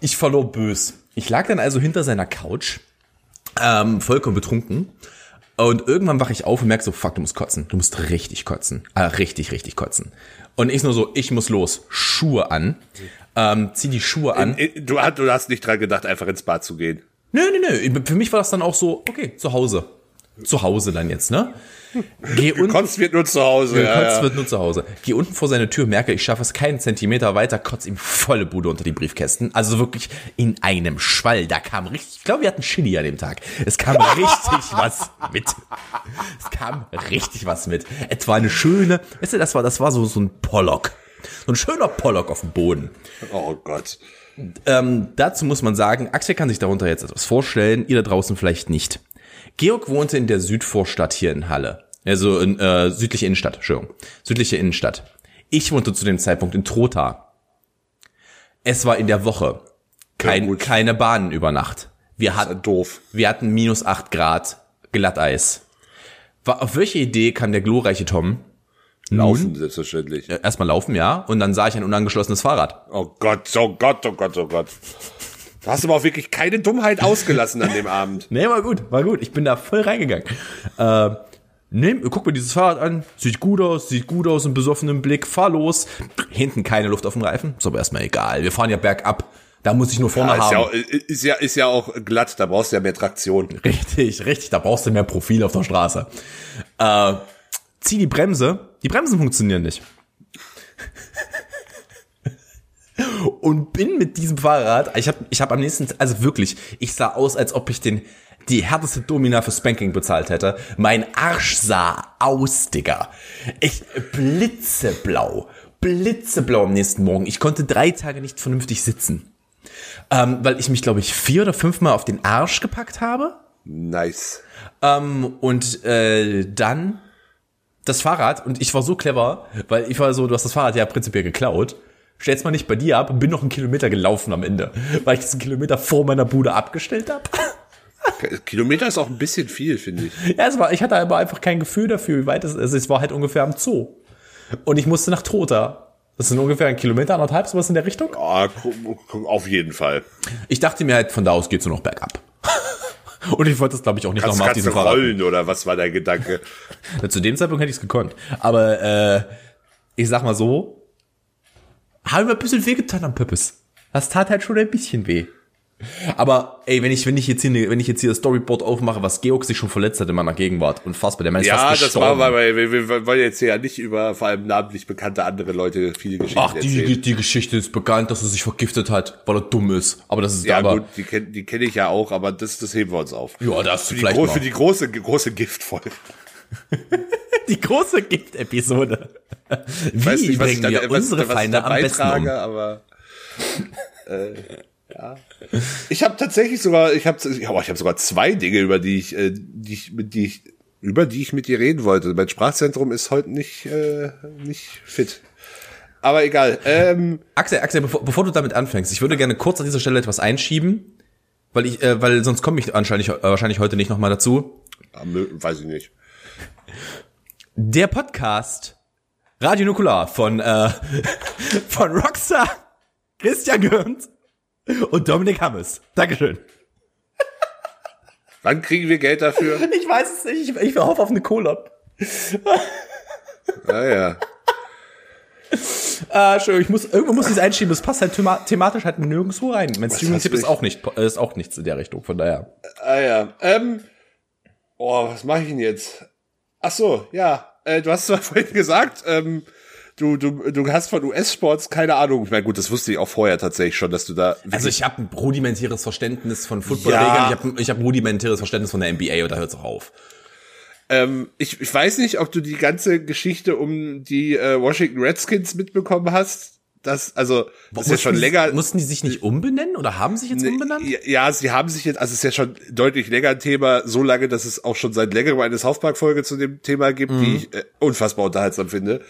Ich verlor bös. Ich lag dann also hinter seiner Couch, ähm, vollkommen betrunken. Und irgendwann wache ich auf und merke so, fuck, du musst kotzen. Du musst richtig kotzen. Ah, richtig, richtig kotzen. Und ich nur so, ich muss los. Schuhe an. Ähm, zieh die Schuhe an. Du, du hast nicht dran gedacht, einfach ins Bad zu gehen. Nö, nö, nö. Für mich war das dann auch so, okay, zu Hause. Zu Hause dann jetzt, ne? Geh unten. Kotz wird nur zu Hause. Ja, Kotz ja. wird nur zu Hause. Geh unten vor seine Tür, merke, ich schaffe es keinen Zentimeter weiter, kotz ihm volle Bude unter die Briefkästen. Also wirklich in einem Schwall. Da kam richtig, ich glaube, wir hatten Chili an dem Tag. Es kam richtig was mit. Es kam richtig was mit. Etwa eine schöne, weißt du, das war, das war so, so ein Pollock. So ein schöner Pollock auf dem Boden. Oh Gott. Ähm, dazu muss man sagen, Axel kann sich darunter jetzt etwas vorstellen, ihr da draußen vielleicht nicht. Georg wohnte in der Südvorstadt hier in Halle. Also in äh, südliche Innenstadt, Entschuldigung. Südliche Innenstadt. Ich wohnte zu dem Zeitpunkt in Trotha. Es war in der Woche. Kein, ja, keine Bahnen über Nacht. Wir hatten, doof. wir hatten minus acht Grad Glatteis. Auf welche Idee kann der glorreiche Tom Laufen, Nun, selbstverständlich. Erstmal laufen, ja. Und dann sah ich ein unangeschlossenes Fahrrad. Oh Gott, oh Gott, oh Gott, oh Gott. Du hast aber auch wirklich keine Dummheit ausgelassen an dem Abend. Nee, war gut, war gut. Ich bin da voll reingegangen. Äh, Nimm, guck mir dieses Fahrrad an, sieht gut aus, sieht gut aus, im besoffenen Blick, fahr los. Hinten keine Luft auf dem Reifen, ist aber erstmal egal. Wir fahren ja bergab. Da muss ich nur vorne ja, ist haben. Ja, auch, ist, ja, ist ja auch glatt, da brauchst du ja mehr Traktion. Richtig, richtig, da brauchst du mehr Profil auf der Straße. Äh, zieh die Bremse, die Bremsen funktionieren nicht. Und bin mit diesem Fahrrad, ich habe ich hab am nächsten, also wirklich, ich sah aus, als ob ich den die härteste Domina für Spanking bezahlt hätte. Mein Arsch sah aus, Digga. Ich blitzeblau. Blitzeblau am nächsten Morgen. Ich konnte drei Tage nicht vernünftig sitzen. Ähm, weil ich mich, glaube ich, vier oder fünfmal auf den Arsch gepackt habe. Nice. Ähm, und äh, dann das Fahrrad, und ich war so clever, weil ich war so, du hast das Fahrrad ja prinzipiell geklaut. Stell's mal nicht bei dir ab und bin noch einen Kilometer gelaufen am Ende, weil ich diesen Kilometer vor meiner Bude abgestellt habe. Kilometer ist auch ein bisschen viel, finde ich. Ja, es war, ich hatte aber einfach kein Gefühl dafür, wie weit es ist. Es war halt ungefähr am Zoo. Und ich musste nach Trotha. Das sind ungefähr ein Kilometer, anderthalb, sowas in der Richtung. Ja, auf jeden Fall. Ich dachte mir halt, von da aus geht's nur noch bergab. Und ich wollte das, glaube ich, auch nicht nochmal auf diesem Fahrrad. rollen oder was war dein Gedanke? Zu dem Zeitpunkt hätte ich es gekonnt. Aber äh, ich sag mal so, haben wir ein bisschen wehgetan am Pöppes. Das tat halt schon ein bisschen weh. Aber ey, wenn ich wenn ich jetzt hier ne, wenn ich jetzt hier das Storyboard aufmache, was Georg sich schon verletzt hat in meiner Gegenwart, unfassbar, der ist ja, fast gestorben. Ja, das war weil wir, wir wollen jetzt ja nicht über vor allem namentlich bekannte andere Leute viele Geschichten Ach, die, erzählen. die die Geschichte ist bekannt, dass er sich vergiftet hat, weil er dumm ist. Aber das ist ja aber, gut, die kenne die kenn ich ja auch, aber das das heben wir uns auf. Ja, das für vielleicht die, für die große große Giftfolge. die große Gift-Episode. Wie weiß nicht, bringen wir unsere Feinde am besten um? aber äh, ja. Ich habe tatsächlich sogar, ich habe, ich habe sogar zwei Dinge, über die ich, äh, die ich, mit die ich, über die ich mit dir reden wollte. Mein Sprachzentrum ist heute nicht, äh, nicht fit. Aber egal. Ähm, Axel, Axel, bevor, bevor du damit anfängst, ich würde gerne kurz an dieser Stelle etwas einschieben, weil ich, äh, weil sonst komme ich anscheinend äh, wahrscheinlich heute nicht nochmal dazu. Weiß ich nicht. Der Podcast Radio Nukular von, äh, von Rockstar, Christian Gürnt und Dominik Hammes. Dankeschön. Wann kriegen wir Geld dafür? Ich weiß es nicht, ich, ich hoffe auf eine Collab. Naja. Ah, schön, ich muss, irgendwo muss ich es einschieben, das passt halt thema thematisch halt nirgendwo rein. Mein Streaming-Tipp ist auch nicht, ist auch nichts in der Richtung, von daher. Ah ja. Ähm, oh, was mache ich denn jetzt? Ach so, ja. Äh, du hast zwar vorhin gesagt, ähm, du, du, du hast von US-Sports keine Ahnung. Ich meine, gut, das wusste ich auch vorher tatsächlich schon, dass du da. Also ich habe ein rudimentäres Verständnis von Football-Regeln, Ja. ich habe ich hab ein rudimentäres Verständnis von der NBA und da hört es auch auf. Ähm, ich, ich weiß nicht, ob du die ganze Geschichte um die äh, Washington Redskins mitbekommen hast. Das, also, das ist ja schon die- länger. Mussten die sich nicht umbenennen oder haben sich jetzt umbenannt? Ja, ja, sie haben sich jetzt, also es ist ja schon deutlich länger ein Thema, so lange, dass es auch schon seit längerem eine South Park Folge zu dem Thema gibt, Mhm. die ich äh, unfassbar unterhaltsam finde.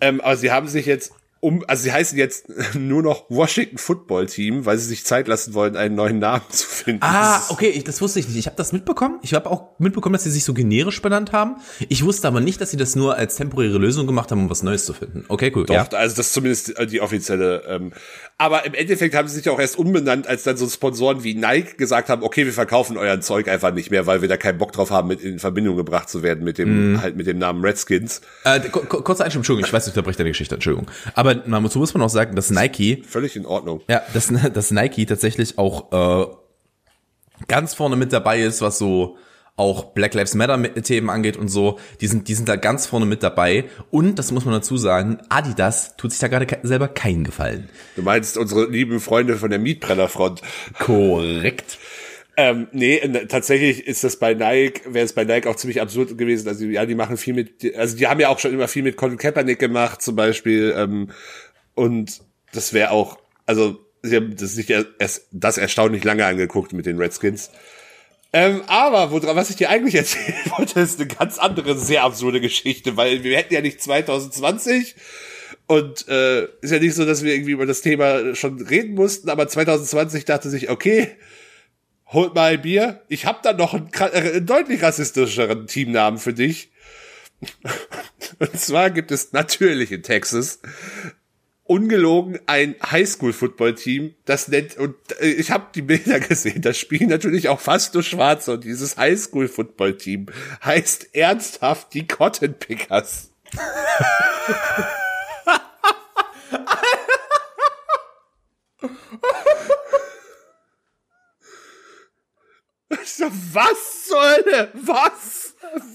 Ähm, aber sie haben sich jetzt um, also sie heißen jetzt nur noch Washington Football Team, weil sie sich Zeit lassen wollen, einen neuen Namen zu finden. Ah, okay, ich, das wusste ich nicht. Ich habe das mitbekommen. Ich habe auch mitbekommen, dass sie sich so generisch benannt haben. Ich wusste aber nicht, dass sie das nur als temporäre Lösung gemacht haben, um was Neues zu finden. Okay, cool. Doch, ja. also das ist zumindest die, die offizielle. Ähm, aber im Endeffekt haben sie sich auch erst umbenannt, als dann so Sponsoren wie Nike gesagt haben, okay, wir verkaufen euren Zeug einfach nicht mehr, weil wir da keinen Bock drauf haben, mit in Verbindung gebracht zu werden mit dem Mhm. halt mit dem Namen Redskins. Äh, ku- ku- kurze Einstellung, Entschuldigung, ich weiß, ich unterbreche deine Geschichte, Entschuldigung. Aber man muss, muss man auch sagen, dass Nike Völlig in Ordnung. Ja, dass, dass Nike tatsächlich auch äh, ganz vorne mit dabei ist, was so auch Black Lives Matter mit- Themen angeht und so. Die sind, die sind da ganz vorne mit dabei. Und, das muss man dazu sagen, Adidas tut sich da gerade selber keinen Gefallen. Du meinst unsere lieben Freunde von der Mietbrennerfront. Korrekt. Ähm, nee, äh, tatsächlich ist das bei Nike, wäre es bei Nike auch ziemlich absurd gewesen. Also ja, die machen viel mit, also die haben ja auch schon immer viel mit Colin Kaepernick gemacht, zum Beispiel. Ähm, und das wäre auch, also sie haben das nicht erst das erstaunlich lange angeguckt mit den Redskins. Ähm, aber woran, was ich dir eigentlich erzählen wollte, ist eine ganz andere, sehr absurde Geschichte, weil wir hätten ja nicht 2020 und äh, ist ja nicht so, dass wir irgendwie über das Thema schon reden mussten, aber 2020 dachte sich, okay, holt mal ein Bier. Ich habe da noch einen, äh, einen deutlich rassistischeren Teamnamen für dich. Und zwar gibt es natürlich in Texas ungelogen ein Highschool-Football-Team, das nennt, und äh, ich habe die Bilder gesehen, das spielen natürlich auch fast nur Schwarze und dieses Highschool-Football-Team heißt ernsthaft die Cotton Pickers. Was zur Hölle? Was?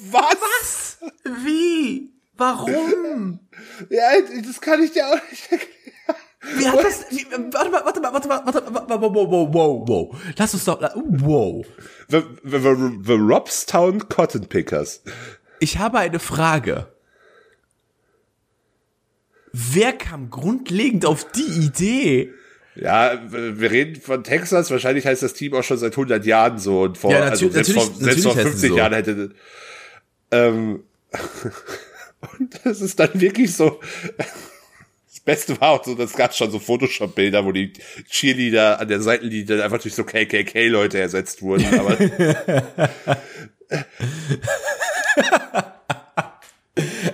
Was? Wie? Warum? Ja, das kann ich dir auch nicht erklären. Wie hat das, wie, warte mal, warte mal, warte mal, warte mal, wow, wow, wow, wow, wow. Lass uns doch, wow. The, the, the, the Robstown Cotton Pickers. Ich habe eine Frage. Wer kam grundlegend auf die Idee? Ja, wir reden von Texas. Wahrscheinlich heißt das Team auch schon seit 100 Jahren so. Und vor, Ja, also selbst vor, selbst vor natürlich heißt es 50 so. Jahren hätte, ähm, und das ist dann wirklich so, das Beste war auch so, das gab schon so Photoshop-Bilder, wo die Cheerleader an der Seitenlinie dann einfach durch so KKK-Leute ersetzt wurden. Aber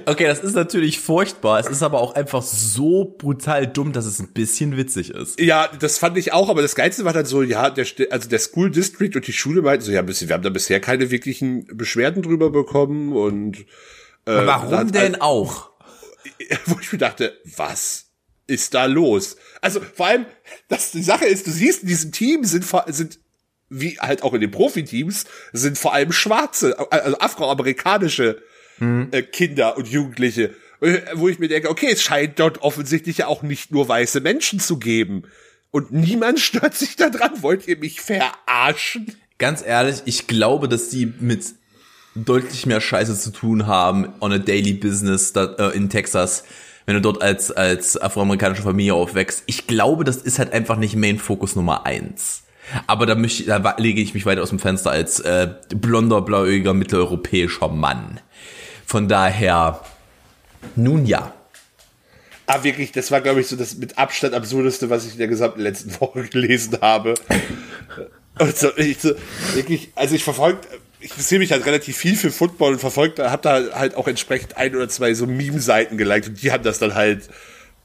Okay, das ist natürlich furchtbar. Es ist aber auch einfach so brutal dumm, dass es ein bisschen witzig ist. Ja, das fand ich auch, aber das Geilste war dann so, ja, der, also der School District und die Schule meinten so, ja, wir haben da bisher keine wirklichen Beschwerden drüber bekommen und äh, Warum denn auch? wo ich mir dachte, was ist da los? Also vor allem, dass die Sache ist, du siehst, in diesem Team sind, sind wie halt auch in den Profiteams, sind vor allem schwarze, also afroamerikanische äh, Kinder und Jugendliche, äh, wo ich mir denke, okay, es scheint dort offensichtlich ja auch nicht nur weiße Menschen zu geben. Und niemand stört sich da dran. Wollt ihr mich verarschen? Ganz ehrlich, ich glaube, dass die mit deutlich mehr Scheiße zu tun haben on a daily business äh, in Texas, wenn du dort als, als afroamerikanische Familie aufwächst. Ich glaube, das ist halt einfach nicht Main Focus Nummer eins. Aber da, möchte, da lege ich mich weiter aus dem Fenster als äh, blonder, blauäugiger, mitteleuropäischer Mann. Von daher, nun ja. Ah, wirklich, das war, glaube ich, so das mit Abstand absurdeste, was ich in der gesamten letzten Woche gelesen habe. Und so, ich so, wirklich, also ich verfolgt, ich interessiere mich halt relativ viel für Football und verfolgt, habe da halt auch entsprechend ein oder zwei so Meme-Seiten geliked und die haben das dann halt,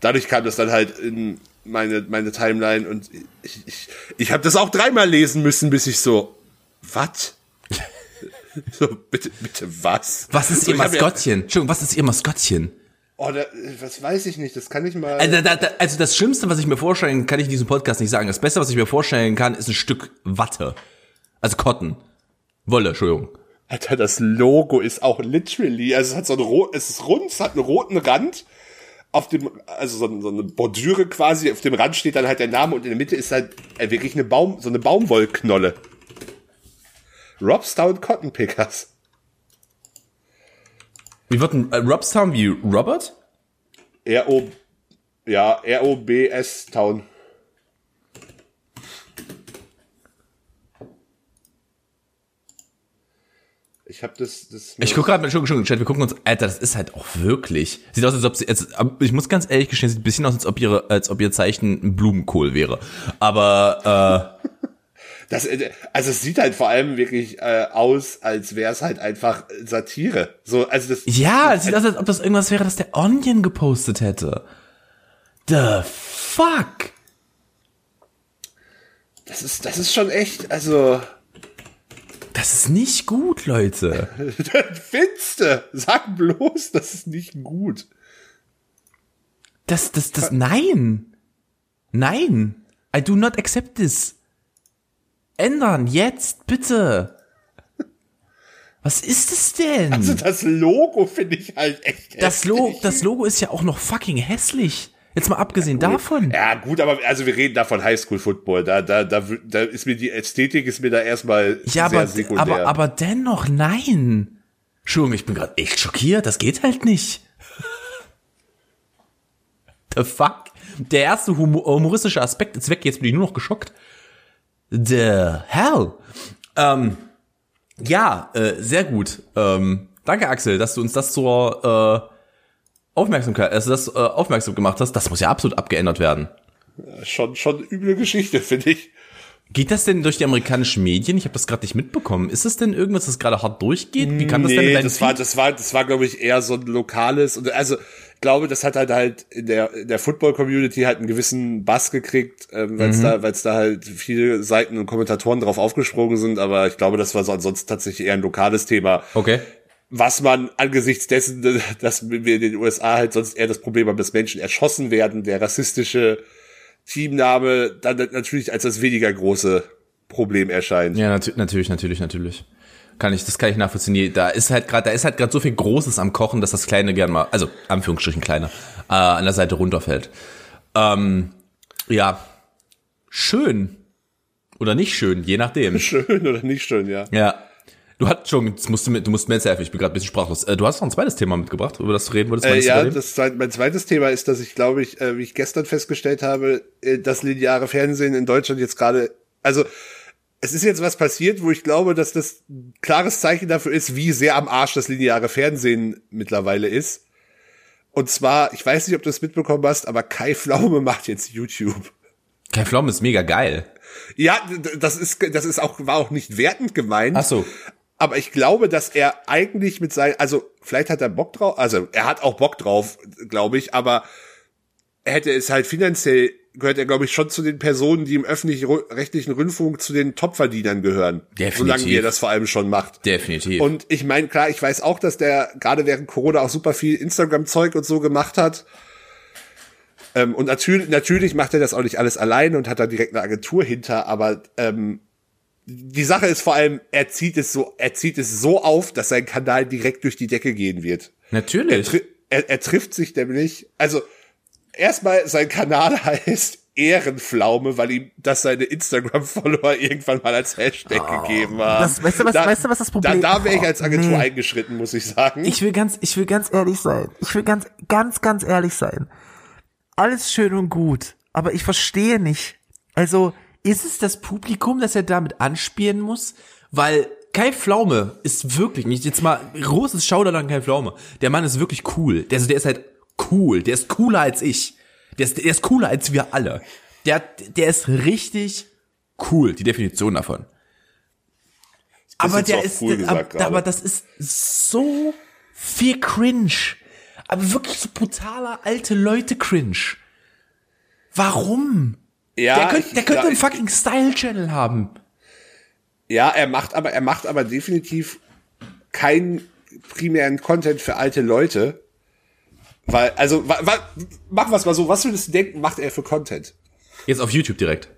dadurch kam das dann halt in meine, meine Timeline und ich, ich, ich habe das auch dreimal lesen müssen, bis ich so, was? so, bitte, bitte was? Was ist ihr hab ja- Maskottchen? Entschuldigung, was ist ihr Maskottchen? Oh, da, was weiß ich nicht, das kann ich mal. Also, da, da, also das Schlimmste, was ich mir vorstellen kann, ich in diesem Podcast nicht sagen. Das Beste, was ich mir vorstellen kann, ist ein Stück Watte. Also Cotton. Wolle, Entschuldigung. Alter, das Logo ist auch literally, also es hat so ein rot, es ist rund, es hat einen roten Rand. Auf dem, also so, so eine Bordüre quasi, auf dem Rand steht dann halt der Name und in der Mitte ist halt äh, wirklich eine Baum, so eine Baumwollknolle. Robstown Cotton Pickers. Wie wird ein äh, Robstown wie Robert? R-O, ja, R-O-B-S Town. Ich habe das, das. Ich gucke gerade, Entschuldigung, Entschuldigung, wir gucken uns, Alter, das ist halt auch wirklich, sieht aus, als ob sie, jetzt, ich muss ganz ehrlich gestehen, sieht ein bisschen aus, als ob ihre, als ob ihr Zeichen ein Blumenkohl wäre. Aber, Das, äh, also es sieht halt vor allem wirklich äh, aus, als wäre es halt einfach Satire. So, also das. äh, ja, es sieht aus, als ob das irgendwas wäre, das der Onion gepostet hätte. The fuck? Das ist, das ist schon echt, also Das ist nicht gut, Leute. finste. Sag bloß, das ist nicht gut. Das, das, das, nein. Nein. I do not accept this. Ändern, jetzt, bitte. Was ist es denn? Also das Logo finde ich halt echt das, Lo hässlich. das Logo ist ja auch noch fucking hässlich. Jetzt mal abgesehen davon. Ja, gut, aber also wir reden da von Highschool Football. Da, da, da, da ist mir die Ästhetik ist mir da erstmal Ja, sehr aber, sekundär. aber, aber dennoch, nein. Entschuldigung, ich bin gerade echt schockiert. Das geht halt nicht. The fuck? Der erste humo- humoristische Aspekt ist weg. Jetzt bin ich nur noch geschockt. The hell? Ähm, ja, äh, sehr gut. Ähm, danke, Axel, dass du uns das zur äh, Aufmerksamkeit, also das äh, aufmerksam gemacht hast. Das muss ja absolut abgeändert werden. schon, schon üble Geschichte, finde ich. Geht das denn durch die amerikanischen Medien? Ich habe das gerade nicht mitbekommen. Ist es denn irgendwas, das gerade hart durchgeht? Wie kann das denn nee, deinem das war, das war, das war, glaube ich, eher so ein lokales. Und also, ich glaube, das hat halt halt in der, in der Football-Community halt einen gewissen Bass gekriegt, ähm, weil es Mhm. da, weil es da halt viele Seiten und Kommentatoren drauf aufgesprungen sind. Aber ich glaube, das war so ansonsten tatsächlich eher ein lokales Thema. Okay. Was man angesichts dessen, dass wir in den USA halt sonst eher das Problem haben, dass Menschen erschossen werden, der rassistische Teamname dann natürlich als das weniger große Problem erscheint. Ja, nat natürlich, natürlich, natürlich. Kann ich, das kann ich nachvollziehen. Da ist halt gerade, da ist halt gerade so viel Großes am Kochen, dass das Kleine gern mal, also Anführungsstrichen kleiner, äh, an der Seite runterfällt. Ähm, ja, schön oder nicht schön, je nachdem. Schön oder nicht schön, ja. Ja. Du hast schon, musst du, du musst mir jetzt helfen, ich bin gerade ein bisschen sprachlos. Äh, du hast noch ein zweites Thema mitgebracht, über das du reden wolltest. Äh, ja, das, mein zweites Thema ist, dass ich glaube ich, äh, wie ich gestern festgestellt habe, äh, das lineare Fernsehen in Deutschland jetzt gerade, also es ist jetzt was passiert, wo ich glaube, dass das ein klares Zeichen dafür ist, wie sehr am Arsch das lineare Fernsehen mittlerweile ist. Und zwar, ich weiß nicht, ob du es mitbekommen hast, aber Kai Pflaume macht jetzt YouTube. Kein Pflaumen ist mega geil. Ja, das ist, das ist auch, war auch nicht wertend gemeint. Ach so. Aber ich glaube, dass er eigentlich mit seinen, also vielleicht hat er Bock drauf, also er hat auch Bock drauf, glaube ich, aber er hätte es halt finanziell, gehört er, glaube ich, schon zu den Personen, die im öffentlich-rechtlichen Rundfunk zu den Topverdienern gehören. Definitiv. Solange er das vor allem schon macht. Definitiv. Und ich meine, klar, ich weiß auch, dass der gerade während Corona auch super viel Instagram-Zeug und so gemacht hat. Ähm, und natürlich, natürlich macht er das auch nicht alles alleine und hat da direkt eine Agentur hinter, aber ähm, die Sache ist vor allem, er zieht es so, er zieht es so auf, dass sein Kanal direkt durch die Decke gehen wird. Er, Natürlich. tri er, er trifft sich nämlich, also erstmal sein Kanal heißt Ehrenpflaume, weil ihm das seine Instagram-Follower irgendwann mal als Hashtag gegeben haben. Das- weißt du, was- weißt du, was das Problem- Da, da wäre ich als Agentur Nee. eingeschritten, muss ich sagen. Ich will ganz, ich will ganz ehrlich sein. Ich will ganz, ganz, ganz ehrlich sein. Alles schön und gut, aber ich verstehe nicht. Also, Ist es das Publikum, das er damit anspielen muss? Weil Kai Pflaume ist wirklich, nicht jetzt mal großes Shoutout an Kai Pflaume. Der Mann ist wirklich cool. Der, also der ist halt cool. Der ist cooler als ich. Der ist, der ist cooler als wir alle. Der, der ist richtig cool, die Definition davon. aber der ist, cool aber, gesagt gerade. aber das ist so viel Cringe. Aber wirklich so brutaler alte Leute Cringe. Warum? Ja, der könnte, der könnte ja, einen fucking Style-Channel haben. Ja, er macht aber, er macht aber definitiv keinen primären Content für alte Leute. Weil, also, wa, wa, machen wir es mal so, was würdest du denken, macht er für Content? Jetzt auf YouTube direkt.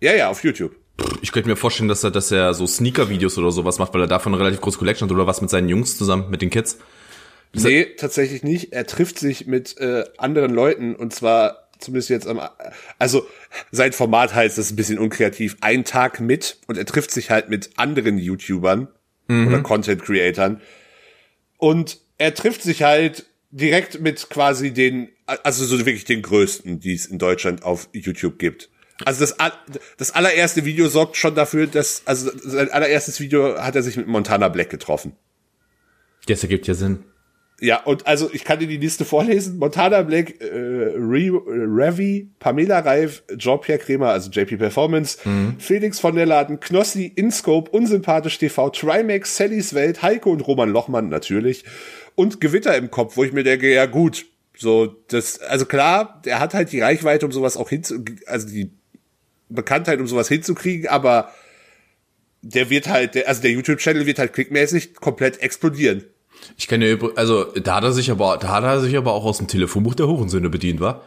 Ja, ja, auf YouTube. Ich könnte mir vorstellen, dass er, dass er so Sneaker-Videos oder sowas macht, weil er davon eine relativ große Collection hat oder was mit seinen Jungs zusammen, mit den Kids. Nee, tatsächlich nicht. Er trifft sich mit äh, anderen Leuten und zwar zumindest jetzt am, also sein Format heißt, das ist ein bisschen unkreativ, ein Tag mit und er trifft sich halt mit anderen YouTubern oder Content Creatern und er trifft sich halt direkt mit quasi den, also so wirklich den größten, die es in Deutschland auf YouTube gibt. Also das, das allererste Video sorgt schon dafür, dass, also sein allererstes Video hat er sich mit Montana Black getroffen. Das ergibt ja Sinn. Ja, und also ich kann dir die Liste vorlesen. Montana Black, äh, Re, Ravi, Pamela Reif, Jean-Pierre Kremer, also JP Performance, Felix von der Laden, Knossi, Inscope, Unsympathisch TV, Trimax, Sallys Welt, Heiko und Roman Lochmann natürlich. Und Gewitter im Kopf, wo ich mir denke, ja gut, so, das, also klar, der hat halt die Reichweite, um sowas auch hinzu, also die Bekanntheit, um sowas hinzukriegen, aber der wird halt, der, also der YouTube-Channel wird halt klickmäßig komplett explodieren. Ich kenne also da hat er sich aber, da hat er sich aber auch aus dem Telefonbuch der Hurensöhne bedient, war?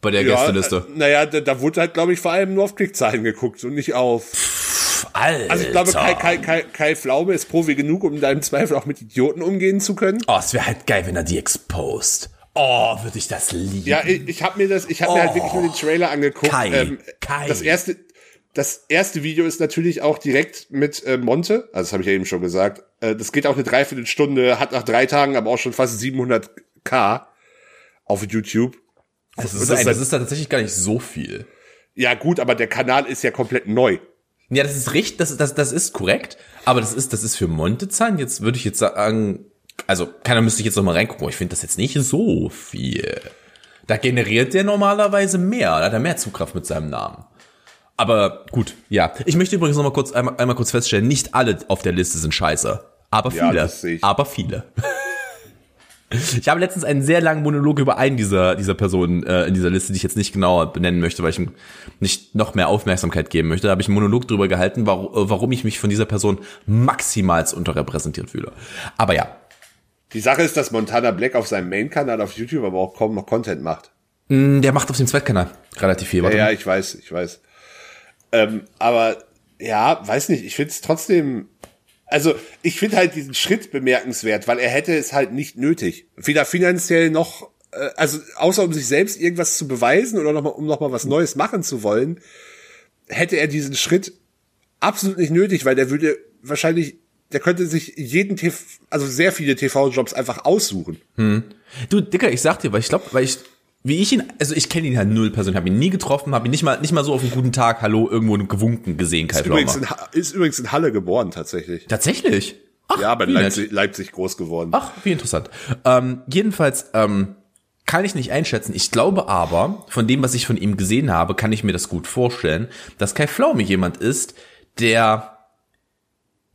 Bei der Gästeliste. äh, naja, da, da wurde halt, glaube ich, vor allem nur auf Klickzahlen geguckt und nicht auf. Alter. Also ich glaube, Kai, Kai, Kai, Kai Pflaume ist Profi genug, um da im Zweifel auch mit Idioten umgehen zu können. Oh, es wäre halt geil, wenn er die exposed. Oh, würde ich das lieben. Ja, ich, ich habe mir das, ich habe mir halt wirklich nur den Trailer angeguckt. Kai, ähm, Kai. Das erste, das erste Video ist natürlich auch direkt mit äh, Monte, also das habe ich ja eben schon gesagt. Äh, das geht auch eine Dreiviertelstunde, hat nach drei Tagen aber auch schon fast 700k auf YouTube. das, ist, das ein, ist das ist da tatsächlich gar nicht so viel. Ja gut, aber der Kanal ist ja komplett neu. Ja, das ist richtig, das, das, das ist korrekt, aber das ist, das ist für Monte-Zahlen, jetzt würde ich jetzt sagen, also keiner müsste ich jetzt noch mal reingucken, aber ich finde das jetzt nicht so viel. Da generiert der normalerweise mehr, da hat er mehr Zugkraft mit seinem Namen. Aber gut, ja. Ich möchte übrigens noch mal kurz, einmal, einmal kurz feststellen, nicht alle auf der Liste sind scheiße. Aber Ja, viele. das sehe ich. Aber viele. Ich habe letztens einen sehr langen Monolog über einen dieser, dieser Personen äh, in dieser Liste, die ich jetzt nicht genauer benennen möchte, weil ich ihm nicht noch mehr Aufmerksamkeit geben möchte. Da habe ich einen Monolog drüber gehalten, warum, äh, warum ich mich von dieser Person maximals unterrepräsentiert fühle. Aber ja, Die Sache ist, dass Montana Black auf seinem Main-Kanal auf YouTube aber auch kaum noch Content macht. mh, der macht auf dem Zweitkanal relativ viel. Ja, Warte ja, mal. ich weiß, ich weiß. Ähm, aber ja, weiß nicht, ich finde es trotzdem. Also, ich finde halt diesen Schritt bemerkenswert, weil er hätte es halt nicht nötig. Weder finanziell noch, äh, also außer um sich selbst irgendwas zu beweisen oder noch mal, um nochmal was Neues machen zu wollen, hätte er diesen Schritt absolut nicht nötig, weil der würde wahrscheinlich, der könnte sich jeden TV, also sehr viele TV-Jobs einfach aussuchen. Du, Dicker, ich sag dir, weil ich glaube, weil ich, wie ich ihn, also ich kenne ihn halt null persönlich, habe ihn nie getroffen, habe ihn nicht mal, nicht mal so auf einen guten Tag, hallo, irgendwo gewunken gesehen, Kai Übrigens Pflaume. in, ist übrigens in Halle geboren, tatsächlich. Tatsächlich? Ach, Ja, aber in. Leipzig, Leipzig groß geworden. Ach, wie interessant. Ähm, jedenfalls ähm, kann ich nicht einschätzen. Ich glaube aber, von dem, was ich von ihm gesehen habe, kann ich mir das gut vorstellen, dass Kai Pflaume jemand ist, der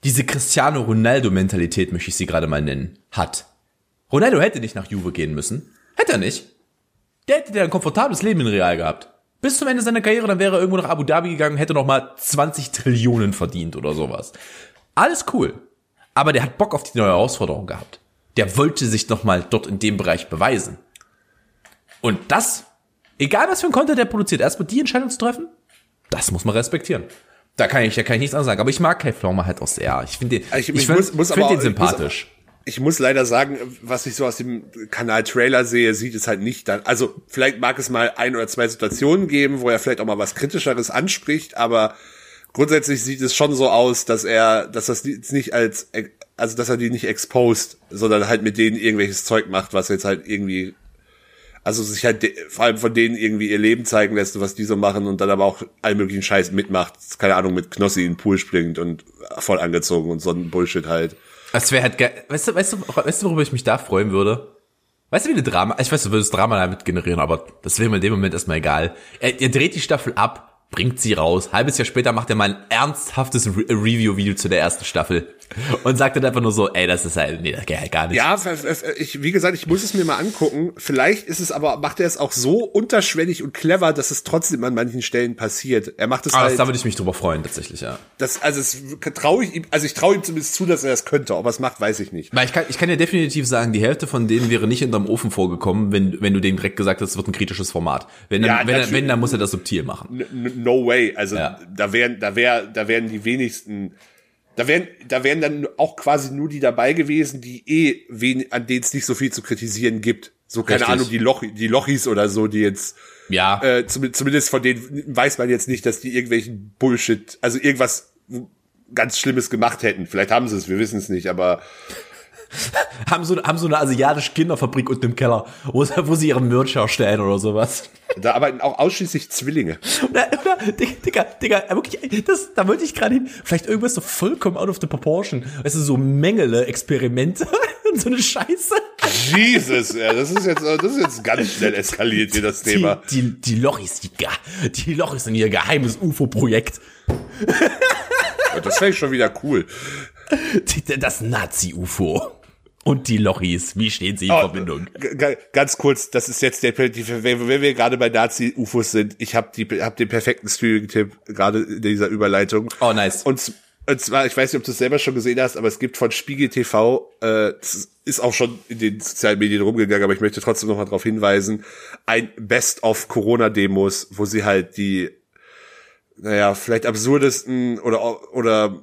diese Cristiano Ronaldo-Mentalität, möchte ich sie gerade mal nennen, hat. Ronaldo hätte nicht nach Juve gehen müssen. Hätte er nicht. Der hätte der ein komfortables Leben in Real gehabt. Bis zum Ende seiner Karriere, dann wäre er irgendwo nach Abu Dhabi gegangen, hätte noch mal 20 Trillionen verdient oder sowas. Alles cool. Aber der hat Bock auf die neue Herausforderung gehabt. Der wollte sich noch mal dort in dem Bereich beweisen. Und das, egal was für ein Content der produziert, erstmal die Entscheidung zu treffen, das muss man respektieren. Da kann ich, da kann ich nichts anderes sagen. Aber ich mag Kai Pflaume halt auch sehr. Ich finde den, Ich- ich, ich find, muss- muss find aber den ich muss- sympathisch. Ich muss leider sagen, was ich so aus dem Kanal Trailer sehe, sieht es halt nicht dann. Also vielleicht mag es mal ein oder zwei Situationen geben, wo er vielleicht auch mal was Kritischeres anspricht, aber grundsätzlich sieht es schon so aus, dass er, dass das nicht als, also dass er die nicht exposed, sondern halt mit denen irgendwelches Zeug macht, was jetzt halt irgendwie, also sich halt vor allem von denen irgendwie ihr Leben zeigen lässt, was die so machen und dann aber auch all möglichen Scheiß mitmacht. Keine Ahnung, mit Knossi in den Pool springt und voll angezogen und so ein Bullshit halt. Das wäre halt geil. Weißt du, weißt du, weißt du, worüber ich mich da freuen würde? Weißt du, wie eine Drama, ich weiß, du würdest Drama damit generieren, aber das wäre mir in dem Moment erstmal egal. Er, er dreht die Staffel ab, bringt sie raus. Halbes Jahr später macht er mal ein ernsthaftes Re Review-Video zu der ersten Staffel und sagt dann einfach nur so, ey, das ist halt, nee, das geht halt gar nicht. Ja, ich, wie gesagt, ich muss es mir mal angucken. Vielleicht ist es aber, macht er es auch so unterschwellig und clever, dass es trotzdem an manchen Stellen passiert. Er macht es Aber halt, da würde ich mich drüber freuen, tatsächlich, ja. das, also es traue ich ihm, also ich traue ihm zumindest zu, dass er das könnte. Ob er es macht, weiß ich nicht. Weil ich kann, ich kann ja definitiv sagen, die Hälfte von denen wäre nicht hinterm Ofen vorgekommen, wenn, wenn du dem direkt gesagt hast, es wird ein kritisches Format. Wenn, dann, Ja, wenn, wenn, dann muss er das subtil machen. N- No way. Also Ja. da wären, da wär, da wären die wenigsten, da wären, da wären dann auch quasi nur die dabei gewesen, die eh wen, an denen es nicht so viel zu kritisieren gibt. So keine Richtig. Ahnung, die Loch, die Lochis oder so, die jetzt Ja. äh, zum, zumindest von denen weiß man jetzt nicht, dass die irgendwelchen Bullshit, also irgendwas ganz Schlimmes gemacht hätten. Vielleicht haben sie es, wir wissen es nicht, aber haben so, haben so eine asiatische Kinderfabrik unten im Keller, wo, sie- wo sie ihren Merch herstellen oder sowas. da arbeiten auch ausschließlich Zwillinge. Oder, oder, Digga, Digga, Digga, wirklich, das, da wollte ich gerade hin. Vielleicht irgendwas so vollkommen out of the proportion. Weißt du, so Mengele, Experimente und so eine Scheiße. Jesus, ja, das ist jetzt, das ist jetzt ganz schnell eskaliert hier das Thema. Die, die, Lochis, die, die Lochis sind ihr geheimes UFO-Projekt. Das fände ich schon wieder cool. Das Nazi-UFO. Und die Lochis, wie stehen sie in Verbindung? G- g- Ganz kurz, das ist jetzt der, wenn, wenn wir gerade bei Nazi-UFOs sind, ich habe die, hab den perfekten Streaming-Tipp gerade in dieser Überleitung. Oh, nice. Und, und zwar, ich weiß nicht, ob du es selber schon gesehen hast, aber es gibt von Spiegel TV, äh, ist auch schon in den sozialen Medien rumgegangen, aber ich möchte trotzdem noch mal darauf hinweisen, ein Best-of Corona-Demos, wo sie halt die, naja, vielleicht absurdesten oder, oder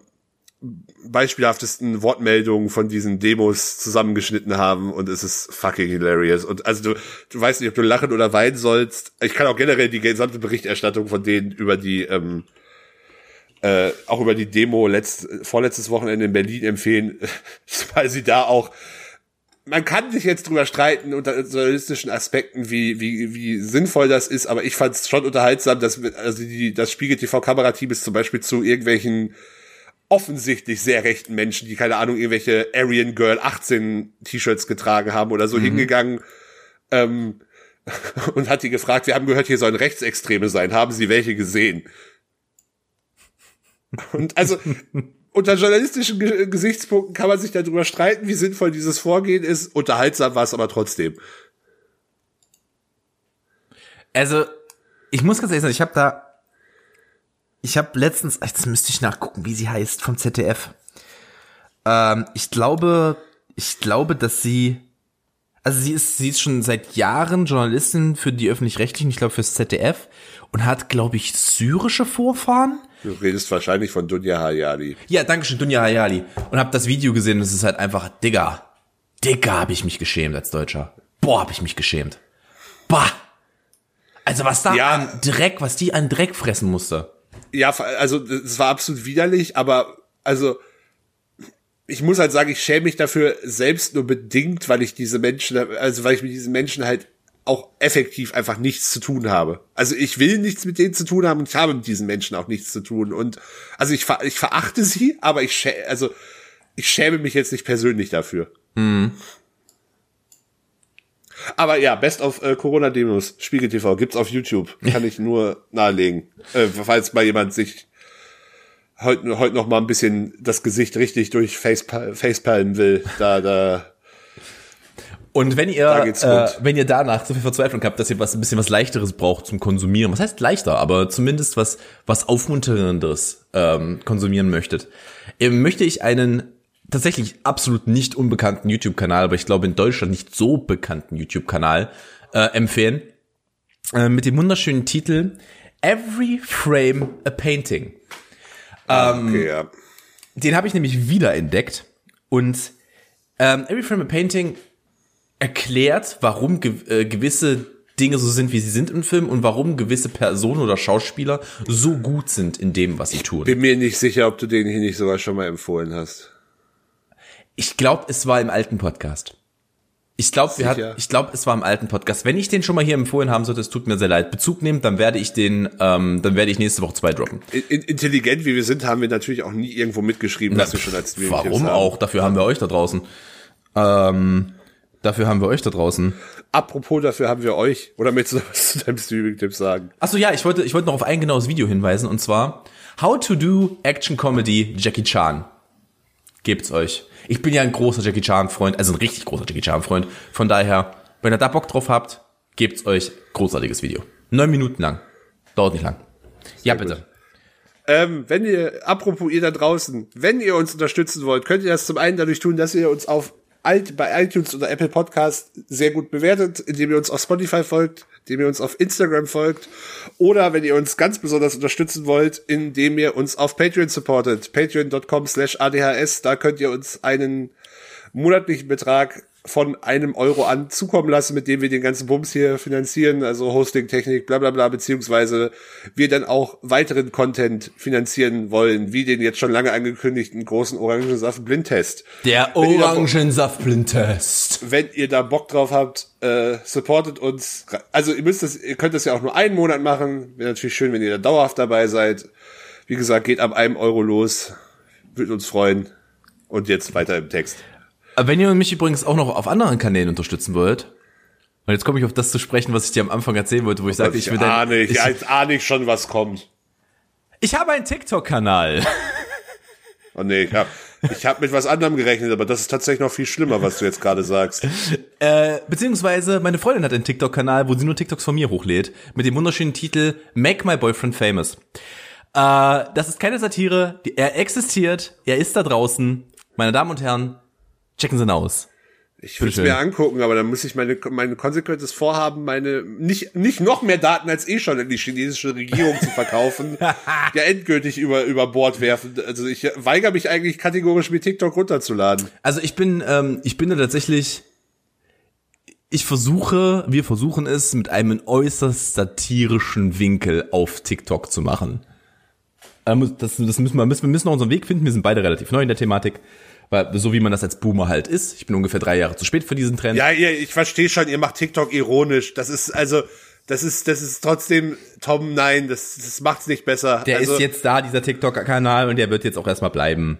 beispielhaftesten Wortmeldungen von diesen Demos zusammengeschnitten haben und es ist fucking hilarious. Und also du, du weißt nicht, ob du lachen oder weinen sollst. Ich kann auch generell die gesamte Berichterstattung von denen über die, ähm, äh, auch über die Demo letzt, vorletztes Wochenende in Berlin empfehlen, weil sie da auch man kann sich jetzt drüber streiten unter journalistischen Aspekten, wie, wie, wie sinnvoll das ist, aber ich fand es schon unterhaltsam, dass also die, das Spiegel TV Kamerateam ist zum Beispiel zu irgendwelchen offensichtlich sehr rechten Menschen, die keine Ahnung, irgendwelche Aryan Girl 18 T-Shirts getragen haben oder so hingegangen ähm, und hat die gefragt, wir haben gehört, hier sollen Rechtsextreme sein, haben Sie welche gesehen? Und also unter journalistischen Ge Gesichtspunkten kann man sich darüber streiten, wie sinnvoll dieses Vorgehen ist. Unterhaltsam war es aber trotzdem. Also, ich muss ganz ehrlich sagen, ich habe da, ich habe letztens, jetzt müsste ich nachgucken, wie sie heißt, vom ZDF. Ähm, ich glaube, ich glaube, dass sie, also sie ist, sie ist schon seit Jahren Journalistin für die öffentlich-rechtlichen, ich glaube fürs ZDF und hat, glaube ich, syrische Vorfahren. Du redest wahrscheinlich von Dunja Hayali. Ja, danke schön, Dunja Hayali. Und hab das Video gesehen es ist halt einfach, Digga, Digga, hab ich mich geschämt als Deutscher. Boah, hab ich mich geschämt. Bah. Also was da Ja. an Dreck, was die an Dreck fressen musste. Ja, also es war absolut widerlich, aber also ich muss halt sagen, ich schäme mich dafür selbst nur bedingt, weil ich diese Menschen, also weil ich mit diesen Menschen halt auch effektiv einfach nichts zu tun habe. Also ich will nichts mit denen zu tun haben und ich habe mit diesen Menschen auch nichts zu tun. Und also ich, ich verachte sie, aber ich schä also ich schäme mich jetzt nicht persönlich dafür. Aber ja, Best of äh, Corona-Demos, Spiegel TV, gibt's auf YouTube. Kann ich nur nahelegen. Äh, falls mal jemand sich heute heute noch mal ein bisschen das Gesicht richtig durch Facepal Facepalmen will, da, da, Und wenn ihr, äh, wenn ihr danach so viel Verzweiflung habt, dass ihr was ein bisschen was leichteres braucht zum Konsumieren, was heißt leichter, aber zumindest was was aufmunternderes ähm, konsumieren möchtet, ähm, möchte ich einen tatsächlich absolut nicht unbekannten YouTube-Kanal, aber ich glaube in Deutschland nicht so bekannten YouTube-Kanal äh, empfehlen äh, mit dem wunderschönen Titel Every Frame a Painting. okay, ja. Den habe ich nämlich wiederentdeckt und ähm, Every Frame a Painting erklärt, warum ge äh, gewisse Dinge so sind, wie sie sind im Film und warum gewisse Personen oder Schauspieler so gut sind in dem, was sie tun. Bin mir nicht sicher, ob du den hier nicht sogar schon mal empfohlen hast. Ich glaube, es war im alten Podcast. Ich glaube, wir hatten, ich glaube, es war im alten Podcast. Wenn ich den schon mal hier empfohlen haben sollte, es tut mir sehr leid. Bezug nehmt, dann werde ich den, ähm, dann werde ich nächste Woche zwei droppen. In intelligent wie wir sind, haben wir natürlich auch nie irgendwo mitgeschrieben, dass wir schon als Streaming-Tipps Warum haben. auch? Dafür haben wir euch da draußen. Ähm, Dafür haben wir euch da draußen. Apropos, dafür haben wir euch. Oder möchtest du was zu deinem Streaming-Tipp sagen? Achso, ja, ich wollte, ich wollte noch auf ein genaues Video hinweisen und zwar How to do Action Comedy Jackie Chan. Gebt's euch. Ich bin ja ein großer Jackie Chan Freund, also ein richtig großer Jackie Chan Freund. Von daher, wenn ihr da Bock drauf habt, gebt's euch. Großartiges Video. Neun Minuten lang. Dauert nicht lang. ja, bitte. gut. Ähm, wenn ihr, apropos ihr da draußen, wenn ihr uns unterstützen wollt, könnt ihr das zum einen dadurch tun, dass ihr uns auf bei iTunes oder Apple Podcast sehr gut bewertet, indem ihr uns auf Spotify folgt, indem ihr uns auf Instagram folgt oder wenn ihr uns ganz besonders unterstützen wollt, indem ihr uns auf Patreon supportet, patreon.com slash adhs, da könnt ihr uns einen monatlichen Betrag von einem Euro an zukommen lassen, mit dem wir den ganzen Bums hier finanzieren, also Hosting, Technik, bla bla bla, beziehungsweise wir dann auch weiteren Content finanzieren wollen, wie den jetzt schon lange angekündigten großen Orangensaft-Blindtest. Der Orangensaftblindtest. Wenn ihr da Bock drauf habt, äh, supportet uns. Also ihr müsst das, ihr könnt das ja auch nur einen Monat machen. Wäre natürlich schön, wenn ihr da dauerhaft dabei seid. Wie gesagt, geht ab einem Euro los. Würde uns freuen. Und jetzt weiter im Text. Wenn ihr mich übrigens auch noch auf anderen Kanälen unterstützen wollt, und jetzt komme ich auf das zu sprechen, was ich dir am Anfang erzählen wollte, wo ich sagte, ich will dein, ahne, ich, ich, ich ahne ich schon, was kommt. ich habe einen TikTok-Kanal. Oh nee, ich hab, ich hab mit was anderem gerechnet, aber das ist tatsächlich noch viel schlimmer, was du jetzt gerade sagst. Äh, beziehungsweise meine Freundin hat einen TikTok-Kanal, wo sie nur TikToks von mir hochlädt, mit dem wunderschönen Titel Make My Boyfriend Famous. Äh, das ist keine Satire, er existiert, er ist da draußen. Meine Damen und Herren, checken Sie ihn aus. Ich würde es mir angucken, aber dann muss ich meine, mein konsequentes Vorhaben, meine nicht, nicht noch mehr Daten als eh schon in die chinesische Regierung zu verkaufen, ja endgültig über, über Bord werfen. Also ich weigere mich eigentlich kategorisch mit TikTok runterzuladen. Also ich bin, ähm, ich bin da tatsächlich, ich versuche, wir versuchen es mit einem äußerst satirischen Winkel auf TikTok zu machen. Ähm, Das, das müssen wir, müssen, wir müssen noch unseren Weg finden. Wir sind beide relativ neu in der Thematik. Weil, so wie man das als Boomer halt ist. Ich bin ungefähr drei Jahre zu spät für diesen Trend. Ja, ihr, ich verstehe schon, ihr macht TikTok ironisch. Das ist also, das ist, das ist trotzdem, Tom, nein, das, das macht's nicht besser. Der also, ist jetzt da, dieser TikTok-Kanal, und der wird jetzt auch erstmal bleiben.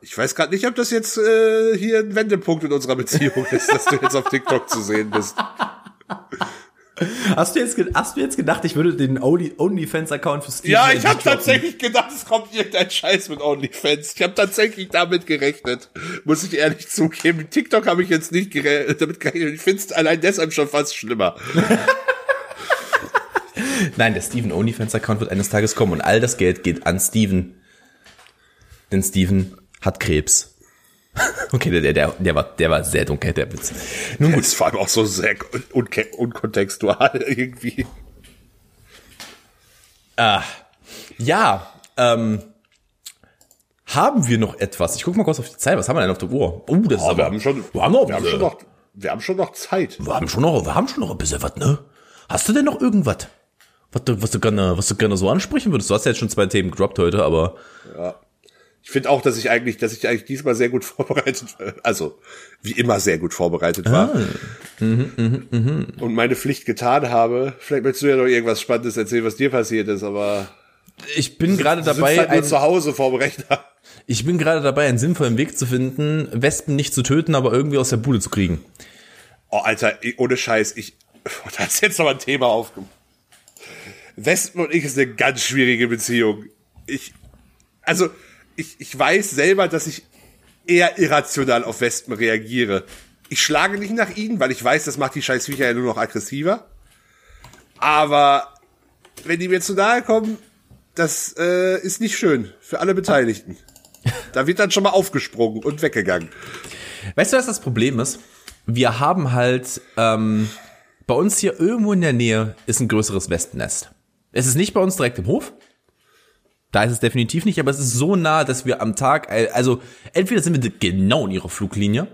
Ich weiß gerade nicht, ob das jetzt äh, hier ein Wendepunkt in unserer Beziehung ist, dass du jetzt auf TikTok zu sehen bist. Hast du jetzt, hast du jetzt gedacht, ich würde den Only- OnlyFans-Account für Steve Ja, ich habe tatsächlich gedacht, es kommt irgendein Scheiß mit OnlyFans. Ich habe tatsächlich damit gerechnet, muss ich ehrlich zugeben. TikTok habe ich jetzt nicht gere damit gerechnet. Ich finde es allein deshalb schon fast schlimmer. Nein, der Steven OnlyFans-Account wird eines Tages kommen und all das Geld geht an Steven. Denn Steven hat Krebs. Okay, der, der, der, war, der war sehr dunkel, der Witz. Nun Das gut, ist vor allem auch so sehr un unkontextual irgendwie. ja, ähm, haben wir noch etwas? Ich guck mal kurz auf die Zeit. Was haben wir denn auf der Uhr? Oh, das ist aber, wir haben schon, wir haben noch, wir haben schon noch, wir haben schon noch Zeit. wir haben schon noch, wir haben schon noch ein bisschen was, ne? Hast du denn noch irgendwas? Was du, was du gerne, was du gerne so ansprechen würdest? Du hast ja jetzt schon zwei Themen gedroppt heute, aber Ich finde auch, dass ich eigentlich, dass ich eigentlich diesmal sehr gut vorbereitet, also wie immer sehr gut vorbereitet war. Und meine Pflicht getan habe. Vielleicht möchtest du ja noch irgendwas Spannendes erzählen, was dir passiert ist, aber ich bin gerade sitzt dabei, halt ein, zu Hause vorm Rechner. Ich bin gerade dabei, einen sinnvollen Weg zu finden, Wespen nicht zu töten, aber irgendwie aus der Bude zu kriegen. Oh, Alter, ohne Scheiß, ich, da ist jetzt noch ein Thema aufgemacht. Wespen und ich ist eine ganz schwierige Beziehung. Ich, also, ich, ich weiß selber, dass ich eher irrational auf Wespen reagiere. Ich schlage nicht nach ihnen, weil ich weiß, das macht die scheiß Viecher ja nur noch aggressiver. Aber wenn die mir zu nahe kommen, das äh, ist nicht schön für alle Beteiligten. Da wird dann schon mal aufgesprungen und weggegangen. Weißt du, was das Problem ist? Wir haben halt, ähm, bei uns hier irgendwo in der Nähe ist ein größeres Wespennest. Es ist nicht bei uns direkt im Hof. Da ist es definitiv nicht, aber es ist so nah, dass wir am Tag, äh, also entweder sind wir genau in ihrer Fluglinie,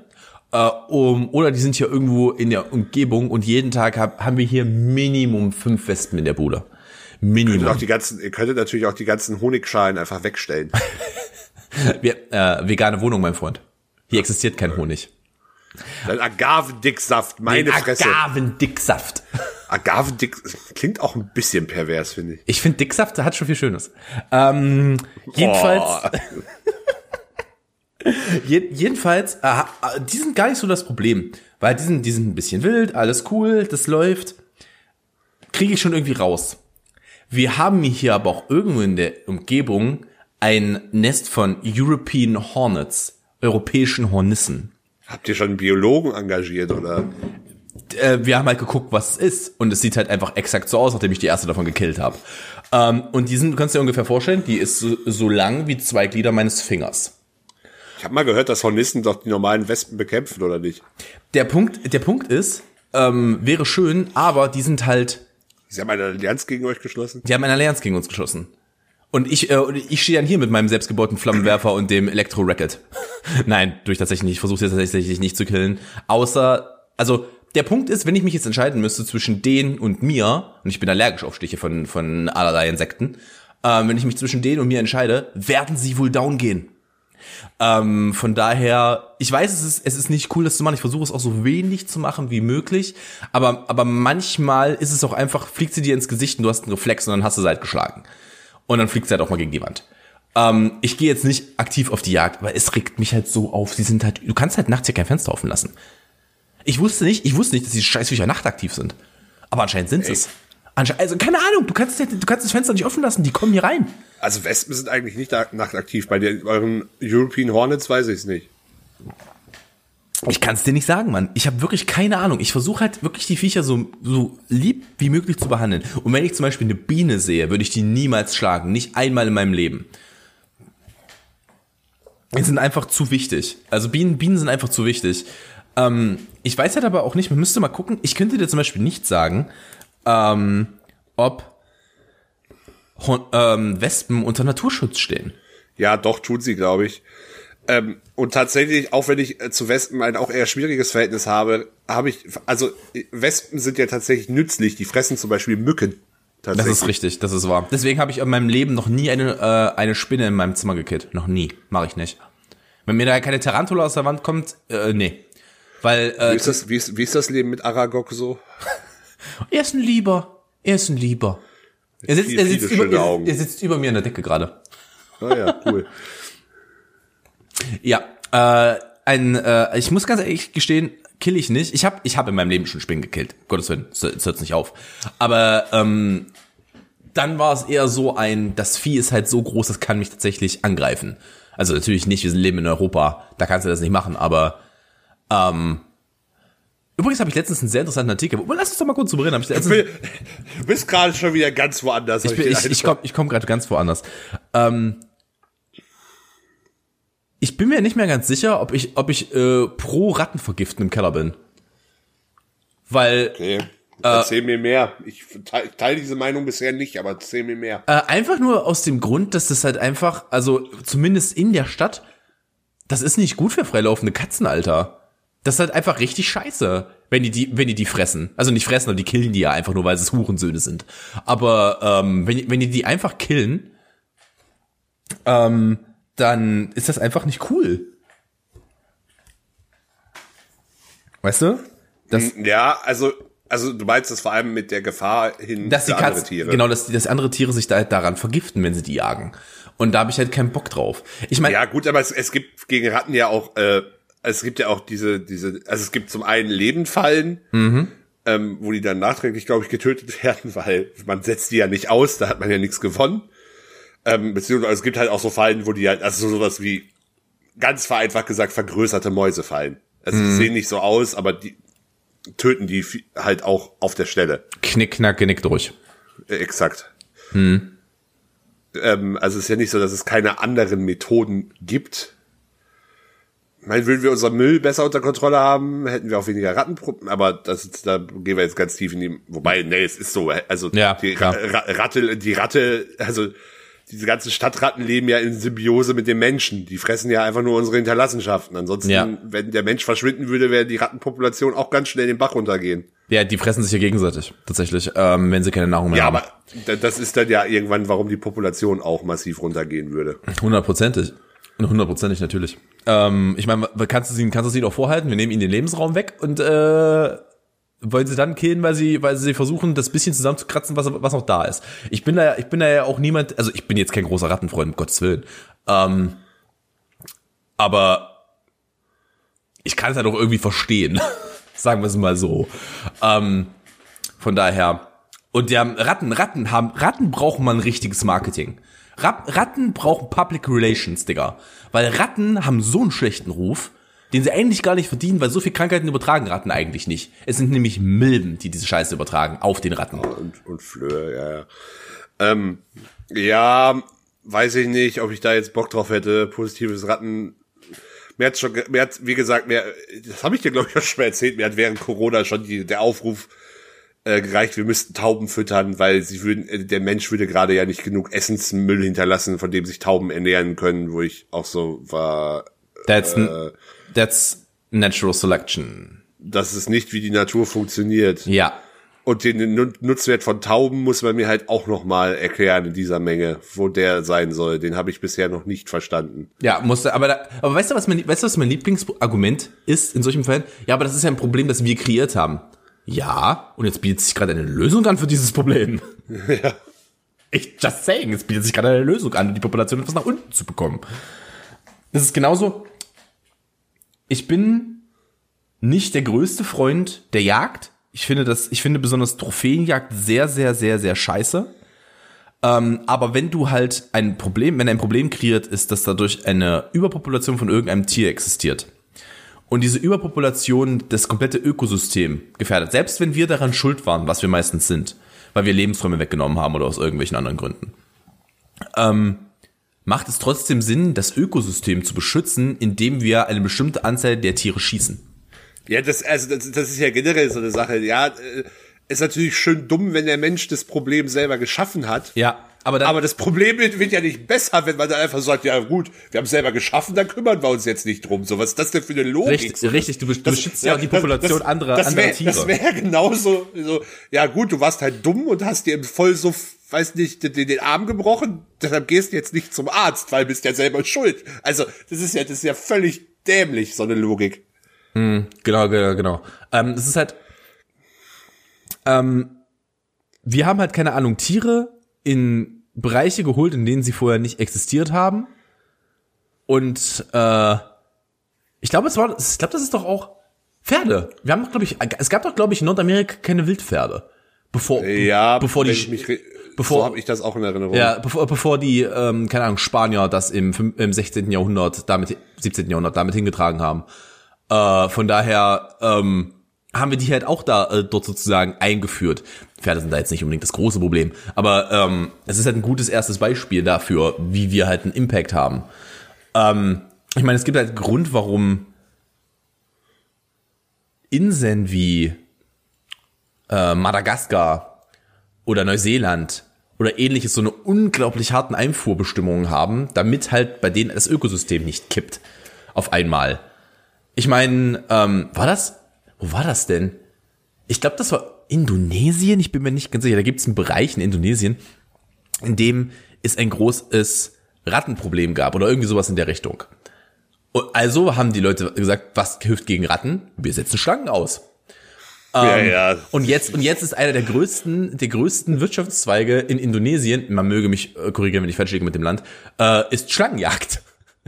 äh, um, oder die sind hier irgendwo in der Umgebung und jeden Tag hab, haben wir hier Minimum fünf Wespen in der Bude. Minimum. auch die ganzen, ihr könntet natürlich auch die ganzen Honigschalen einfach wegstellen. Wir, äh, vegane Wohnung, mein Freund. Hier existiert kein Honig. Dann Agavendicksaft, meine Fresse. Agavendicksaft. Agavendick klingt auch ein bisschen pervers, finde ich. Ich finde, Dicksaft hat schon viel Schönes. Ähm, jedenfalls, je, jedenfalls, äh, die sind gar nicht so das Problem. Weil die sind, die sind ein bisschen wild, alles cool, das läuft. Kriege ich schon irgendwie raus. Wir haben hier aber auch irgendwo in der Umgebung ein Nest von European Hornets, europäischen Hornissen. Habt ihr schon einen Biologen engagiert oder? Äh, wir haben halt geguckt, was es ist. Und es sieht halt einfach exakt so aus, nachdem ich die erste davon gekillt habe. Ähm, und die sind, du kannst dir ungefähr vorstellen, die ist so, so lang wie zwei Glieder meines Fingers. Ich habe mal gehört, dass Hornissen doch die normalen Wespen bekämpfen, oder nicht? Der Punkt, der Punkt ist, ähm, wäre schön, aber die sind halt, Sie haben eine Allianz gegen euch geschlossen? die haben eine Allianz gegen uns geschossen. Und ich, äh, ich stehe dann hier mit meinem selbstgebauten Flammenwerfer und dem Elektro-Racket. Nein, durch tatsächlich nicht. Ich versuche jetzt tatsächlich nicht zu killen. Außer, also der Punkt ist, wenn ich mich jetzt entscheiden müsste zwischen denen und mir, und ich bin allergisch auf Stiche von, von allerlei Insekten, ähm, wenn ich mich zwischen denen und mir entscheide, werden sie wohl down gehen. Ähm, von daher, ich weiß, es ist, es ist nicht cool, das zu machen. Ich versuche es auch so wenig zu machen wie möglich. Aber, aber manchmal ist es auch einfach, fliegt sie dir ins Gesicht und du hast einen Reflex und dann hast du sie halt geschlagen. Und dann fliegt sie halt auch mal gegen die Wand. Ähm, ich gehe jetzt nicht aktiv auf die Jagd, aber es regt mich halt so auf. Sie sind halt, du kannst halt nachts hier kein Fenster offen lassen. Ich wusste nicht, ich wusste nicht, dass die Scheißviecher nachtaktiv sind. Aber anscheinend sind sie es. Ansche also keine Ahnung, du kannst, du kannst das Fenster nicht offen lassen, die kommen hier rein. Also Wespen sind eigentlich nicht nachtaktiv. Bei den, euren European Hornets weiß ich es nicht. Ich kann es dir nicht sagen, Mann. Ich habe wirklich keine Ahnung. Ich versuche halt wirklich die Viecher so, so lieb wie möglich zu behandeln. Und wenn ich zum Beispiel eine Biene sehe, würde ich die niemals schlagen. Nicht einmal in meinem Leben. Die sind einfach zu wichtig. Also Bienen, Bienen sind einfach zu wichtig. Ähm, ich weiß halt aber auch nicht, man müsste mal gucken. Ich könnte dir zum Beispiel nicht sagen, ähm, ob Hon ähm, Wespen unter Naturschutz stehen. Ja, doch, tut sie, glaube ich. Ähm, und tatsächlich, auch wenn ich äh, zu Wespen ein auch eher schwieriges Verhältnis habe, habe ich, also äh, Wespen sind ja tatsächlich nützlich. Die fressen zum Beispiel Mücken. Das ist richtig, das ist wahr. Deswegen habe ich in meinem Leben noch nie eine, äh, eine Spinne in meinem Zimmer gekillt. Noch nie. Mache ich nicht. Wenn mir da keine Tarantula aus der Wand kommt, äh, nee. Weil, Wie äh, ist, das, wie, ist, wie ist das Leben mit Aragog so? er ist ein Lieber. Er ist ein Lieber. Er sitzt, Viel- er sitzt, über, er, Augen. er sitzt über mir in der Decke gerade. Ah ja, cool. Ja, äh, ein, äh, ich muss ganz ehrlich gestehen, kill ich nicht. Ich habe ich hab in meinem Leben schon Spinnen gekillt. Gottes Willen, es es hört nicht auf. Aber ähm, dann war es eher so ein, das Vieh ist halt so groß, das kann mich tatsächlich angreifen. Also natürlich nicht, wir sind leben in Europa, da kannst du das nicht machen, aber ähm, Übrigens habe ich letztens einen sehr interessanten Artikel. Oh, Lass uns doch mal kurz drüber reden. Ich, Du bist- du bist gerade schon wieder ganz woanders. ich, bin, ich, ich komme komm gerade ganz woanders. Ähm, ich bin mir nicht mehr ganz sicher, ob ich, ob ich äh, pro Rattenvergiften im Keller bin. Weil Okay. Erzähl mir mehr. Ich teile teil diese Meinung bisher nicht, aber erzähl mir mehr. äh, einfach nur aus dem Grund, dass das halt einfach, also zumindest in der Stadt, das ist nicht gut für freilaufende Katzen, Alter. Das ist halt einfach richtig scheiße, wenn die die, wenn die die fressen. Also nicht fressen, aber die killen die ja einfach nur, weil es Hurensöhne sind. Aber ähm, wenn, wenn die die einfach killen, ähm, dann ist das einfach nicht cool. Weißt du? Das, Ja, also, also du meinst das vor allem mit der Gefahr hin dass die für andere Tiere. genau, dass, die- dass andere Tiere sich da halt daran vergiften, wenn sie die jagen. Und da habe ich halt keinen Bock drauf. Ich meine, Ja, gut, aber es, es gibt gegen Ratten ja auch, äh, es gibt ja auch diese, diese, also es gibt zum einen Lebendfallen, Mhm. ähm, wo die dann nachträglich, glaube ich, getötet werden, weil man setzt die ja nicht aus, da hat man ja nichts gewonnen. Ähm, beziehungsweise es gibt halt auch so Fallen, wo die halt, also sowas wie, ganz vereinfacht gesagt, vergrößerte Mäusefallen. Also Mhm. die sehen nicht so aus, aber die töten die halt auch auf der Stelle. knick, knack, genick durch. Äh, exakt. Hm. Ähm, also es ist ja nicht so, dass es keine anderen Methoden gibt. Ich meine, würden wir unser Müll besser unter Kontrolle haben, hätten wir auch weniger Rattenprobleme, aber das ist, da gehen wir jetzt ganz tief in die, wobei, nee, es ist so, also Ja, die klar. Ra Ratte, die Ratte, also diese ganzen Stadtratten leben ja in Symbiose mit den Menschen. Die fressen ja einfach nur unsere Hinterlassenschaften. Ansonsten, Ja. wenn der Mensch verschwinden würde, wäre die Rattenpopulation auch ganz schnell den Bach runtergehen. Ja, die fressen sich ja gegenseitig, tatsächlich, ähm, wenn sie keine Nahrung mehr Ja, haben. aber da- das ist dann ja irgendwann, warum die Population auch massiv runtergehen würde. Hundertprozentig. Hundertprozentig natürlich. Ähm, ich meine, kannst du sie, kannst du sie doch vorhalten? Wir nehmen ihnen den Lebensraum weg und äh, wollen sie dann killen, weil sie, weil sie versuchen, das bisschen zusammenzukratzen, was, was noch da ist. Ich bin da, ja- ich bin da ja auch niemand, also ich bin jetzt kein großer Rattenfreund, um Gottes Willen. Ähm, aber ich kann es halt auch irgendwie verstehen. Sagen wir es mal so. Ähm, von daher. Und die haben Ratten, Ratten haben, Ratten brauchen mal ein richtiges Marketing. Rat, Ratten brauchen Public Relations, Digga. Weil Ratten haben so einen schlechten Ruf, den sie eigentlich gar nicht verdienen, weil so viel Krankheiten übertragen Ratten eigentlich nicht. Es sind nämlich Milben, die diese Scheiße übertragen auf den Ratten. Und, und Flöhe, ja, ja. Ähm, ja, weiß ich nicht, ob ich da jetzt Bock drauf hätte. Positives Ratten. Mir hat schon, mir hat, wie gesagt, mir, das habe ich dir glaube ich auch schon mal erzählt. Mir hat während Corona schon die, der Aufruf äh, gereicht, wir müssten Tauben füttern, weil sie würden, äh, der Mensch würde gerade ja nicht genug Essensmüll hinterlassen, von dem sich Tauben ernähren können, wo ich auch so war, That's, that's natural selection. das ist nicht, wie die Natur funktioniert. Ja. Und den Nu- Nutzwert von Tauben muss man mir halt auch noch mal erklären in dieser Menge, wo der sein soll. Den habe ich bisher noch nicht verstanden. Ja, musste, aber, da, aber weißt du, was mein, weißt du, was mein Lieblingsargument ist in solchen Fällen? Ja, aber das ist ja ein Problem, das wir kreiert haben. Ja, und jetzt bietet sich gerade eine Lösung an für dieses Problem. Ja. Ich just saying, es bietet sich gerade eine Lösung an, die Population etwas nach unten zu bekommen. Das ist genauso. Ich bin nicht der größte Freund der Jagd. Ich finde das, ich finde besonders Trophäenjagd sehr, sehr, sehr, sehr scheiße. Ähm, aber wenn du halt ein Problem, wenn ein Problem kreiert, ist, dass dadurch eine Überpopulation von irgendeinem Tier existiert. Und diese Überpopulation das komplette Ökosystem gefährdet. Selbst wenn wir daran schuld waren, was wir meistens sind, weil wir Lebensräume weggenommen haben oder aus irgendwelchen anderen Gründen. Ähm, macht es trotzdem Sinn, das Ökosystem zu beschützen, indem wir eine bestimmte Anzahl der Tiere schießen. Ja, das, also das, das ist ja generell so eine Sache. Ja, äh, ist natürlich schön dumm, wenn der Mensch das Problem selber geschaffen hat. Ja, aber dann, Aber das Problem wird ja nicht besser, wenn man dann einfach sagt, ja gut, wir haben es selber geschaffen, dann kümmern wir uns jetzt nicht drum. So, was ist das denn für eine Logik? Richtig, So, richtig, du besch- du das- beschützt ja auch die Population anderer- das anderer wär, Tiere. Das wäre genauso, so, ja gut, du warst halt dumm und hast dir im Vollsuff, weiß nicht, den, den Arm gebrochen, deshalb gehst du jetzt nicht zum Arzt, weil du bist ja selber schuld. Also, das ist ja, das ist ja völlig dämlich, so eine Logik. Genau, genau, genau. Ähm, es ist halt, ähm, wir haben halt keine Ahnung, Tiere in Bereiche geholt, in denen sie vorher nicht existiert haben. Und äh, ich glaube, es war, ich glaube, das ist doch auch Pferde. Wir haben doch, glaube ich, es gab doch, glaube ich, in Nordamerika keine Wildpferde. Bevor, Ja, bevor die, mich, bevor- so habe ich das auch in Erinnerung. ja, bevor, bevor die, ähm, keine Ahnung, Spanier das im, im 16. Jahrhundert, damit, 17. Jahrhundert damit hingetragen haben. Äh, von daher ähm, haben wir die halt auch da äh, dort sozusagen eingeführt. Pferde sind da jetzt nicht unbedingt das große Problem, aber ähm, es ist halt ein gutes erstes Beispiel dafür, wie wir halt einen Impact haben. Ähm, ich meine, es gibt halt einen Grund, warum Inseln wie äh, Madagaskar oder Neuseeland oder ähnliches so eine unglaublich harten Einfuhrbestimmungen haben, damit halt bei denen das Ökosystem nicht kippt auf einmal. Ich meine, ähm, war das? Wo war das denn? Ich glaube, das war Indonesien. Ich bin mir nicht ganz sicher. Da gibt es einen Bereich in Indonesien, in dem es ein großes Rattenproblem gab oder irgendwie sowas in der Richtung. Und also haben die Leute gesagt, was hilft gegen Ratten? Wir setzen Schlangen aus. ja, ja. Und jetzt, und jetzt ist einer der größten, der größten Wirtschaftszweige in Indonesien, man möge mich äh, korrigieren, wenn ich falsch liege mit dem Land, äh, ist Schlangenjagd.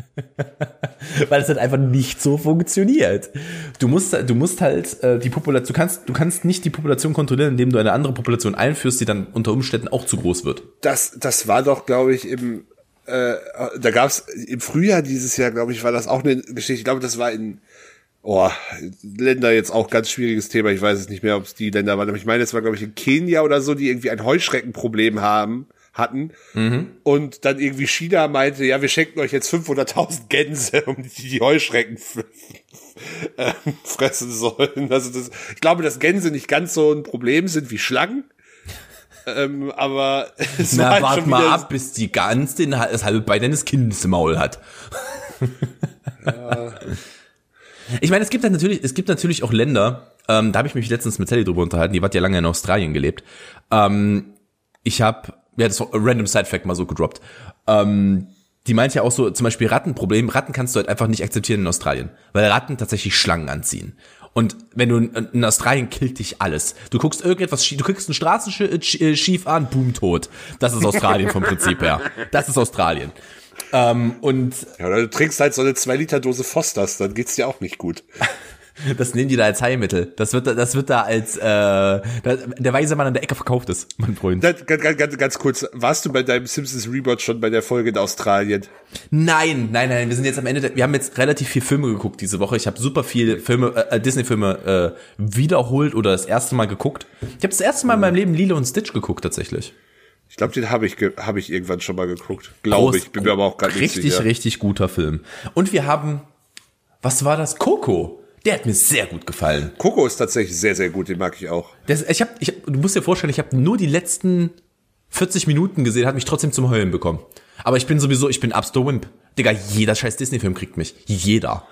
Weil es halt einfach nicht so funktioniert. Du musst, du musst halt äh, die Population, du kannst, du kannst nicht die Population kontrollieren, indem du eine andere Population einführst, die dann unter Umständen auch zu groß wird. das, das war doch, glaube ich, im, äh, da gab's im Frühjahr dieses Jahr, glaube ich, war das auch eine Geschichte. Ich glaube, das war in, oh, Länder jetzt auch ganz schwieriges Thema. Ich weiß es nicht mehr, ob es die Länder waren, aber ich meine, es war, glaube ich, in Kenia oder so, die irgendwie ein Heuschreckenproblem haben hatten und dann irgendwie China meinte, ja, wir schenken euch jetzt 500.000 Gänse, um die, die Heuschrecken f- äh, fressen sollen. Also das, ich glaube, dass Gänse nicht ganz so ein Problem sind wie Schlangen. Ähm, aber es war Na, halt wart mal ab, bis die Gans den, das halbe Bein deines Kindes im Maul hat. Ich meine, es gibt natürlich, es gibt natürlich auch Länder, ähm, da habe ich mich letztens mit Sally drüber unterhalten, die hat ja lange in Australien gelebt. Ähm, ich habe, ja, das war ein random Side-Fact mal so gedroppt. Ähm, die meint ja auch so, zum Beispiel Rattenproblem, Ratten kannst du halt einfach nicht akzeptieren in Australien, weil Ratten tatsächlich Schlangen anziehen. Und wenn du in, Australien killt dich alles. Du guckst irgendetwas, du kriegst einen Straßenschief an, boom, tot. Das ist Australien vom Prinzip her. Das ist Australien. Ähm, und Ja, oder du trinkst halt so eine 2 Liter Dose Fosters, dann geht's dir auch nicht gut. Das nehmen die da als Heilmittel. Das wird, da- das wird da als äh, der weise Mann an der Ecke verkauft ist, mein Freund. Ganz, ganz, ganz, ganz kurz, warst du bei deinem Simpsons Reboot schon bei der Folge in Australien? Nein, nein, nein, wir sind jetzt am Ende. Der, wir haben jetzt relativ viel Filme geguckt diese Woche. Ich habe super viele Filme, äh, Disney-Filme äh, wiederholt oder das erste Mal geguckt. Ich habe das erste Mal in meinem Leben Lilo und Stitch geguckt tatsächlich. Ich glaube, den habe ich, hab ich irgendwann schon mal geguckt. Glaube ich, bin mir aber auch gar nicht Richtig, sicher. richtig guter Film. Und wir haben, was war das? Coco. Der hat mir sehr gut gefallen. Coco ist tatsächlich sehr, sehr gut, den mag ich auch. Das, ich hab, ich, hab- du musst dir vorstellen, ich habe nur die letzten 40 Minuten gesehen, hat mich trotzdem zum Heulen bekommen. Aber ich bin sowieso, ich bin absoluter Wimp. Digga, jeder scheiß Disney-Film kriegt mich. Jeder.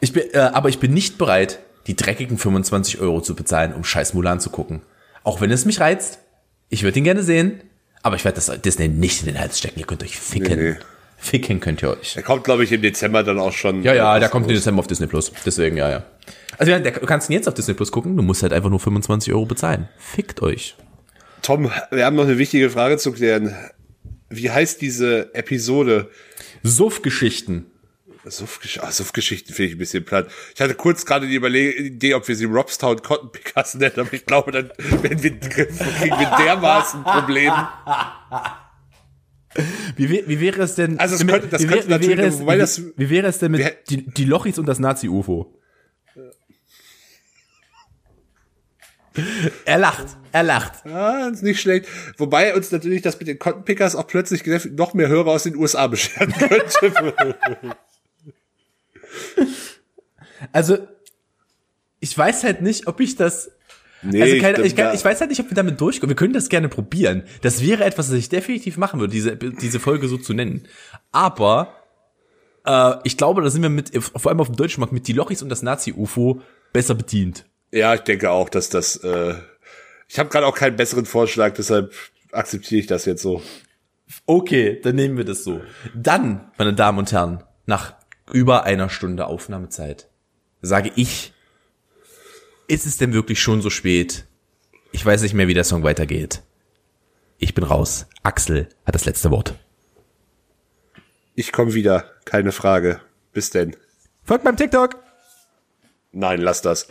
Ich bin, äh, aber ich bin nicht bereit, die dreckigen 25 Euro zu bezahlen, um scheiß Mulan zu gucken. Auch wenn es mich reizt. Ich würde ihn gerne sehen, aber ich werde das Disney nicht in den Hals stecken. Ihr könnt euch ficken. Nee, nee. Ficken könnt ihr euch. Der kommt, glaube ich, im Dezember dann auch schon. Ja, ja, der kommt im Dezember auf Disney Plus. Deswegen, ja, ja. Also ja, der, du kannst ihn jetzt auf Disney Plus gucken, du musst halt einfach nur 25 Euro bezahlen. Fickt euch. Tom, wir haben noch eine wichtige Frage zu klären. Wie heißt diese Episode? Suff-Geschichten. Suff-Gesch ah, Suff-Geschichten finde ich ein bisschen platt. Ich hatte kurz gerade die Überle Idee, ob wir sie Robstown Cotton Pickers nennen, aber ich glaube, dann wenn wir kriegen wir dermaßen ein Problem. Wie, wär- wie wäre es denn? Also es mit- könnte- das wie, könnte wär- wie, wäre natürlich- es, wobei wie, das- wie wäre es denn mit wir- die, die Lochis und das Nazi-UFO? Er lacht, er lacht. Ah, ist nicht schlecht. Wobei uns natürlich das mit den Cotton Pickers auch plötzlich noch mehr Hörer aus den USA bescheren könnte. Also, ich weiß halt nicht, ob ich das. Nee, Also keine, ich, stimmt, kann, ich weiß halt nicht, ob wir damit durchkommen. Wir können das gerne probieren. Das wäre etwas, was ich definitiv machen würde, diese, diese Folge so zu nennen. Aber äh, ich glaube, da sind wir mit, vor allem auf dem deutschen Markt, mit die Lochis und das Nazi-UFO besser bedient. Ja, ich denke auch, dass das. Äh, ich habe gerade auch keinen besseren Vorschlag, deshalb akzeptiere ich das jetzt so. Okay, dann nehmen wir das so. Dann, meine Damen und Herren, nach über einer Stunde Aufnahmezeit, sage ich, ist es denn wirklich schon so spät? Ich weiß nicht mehr, wie der Song weitergeht. Ich bin raus. Axel hat das letzte Wort. Ich komme wieder, keine Frage. Bis denn. Folgt beim TikTok. Nein, lass das.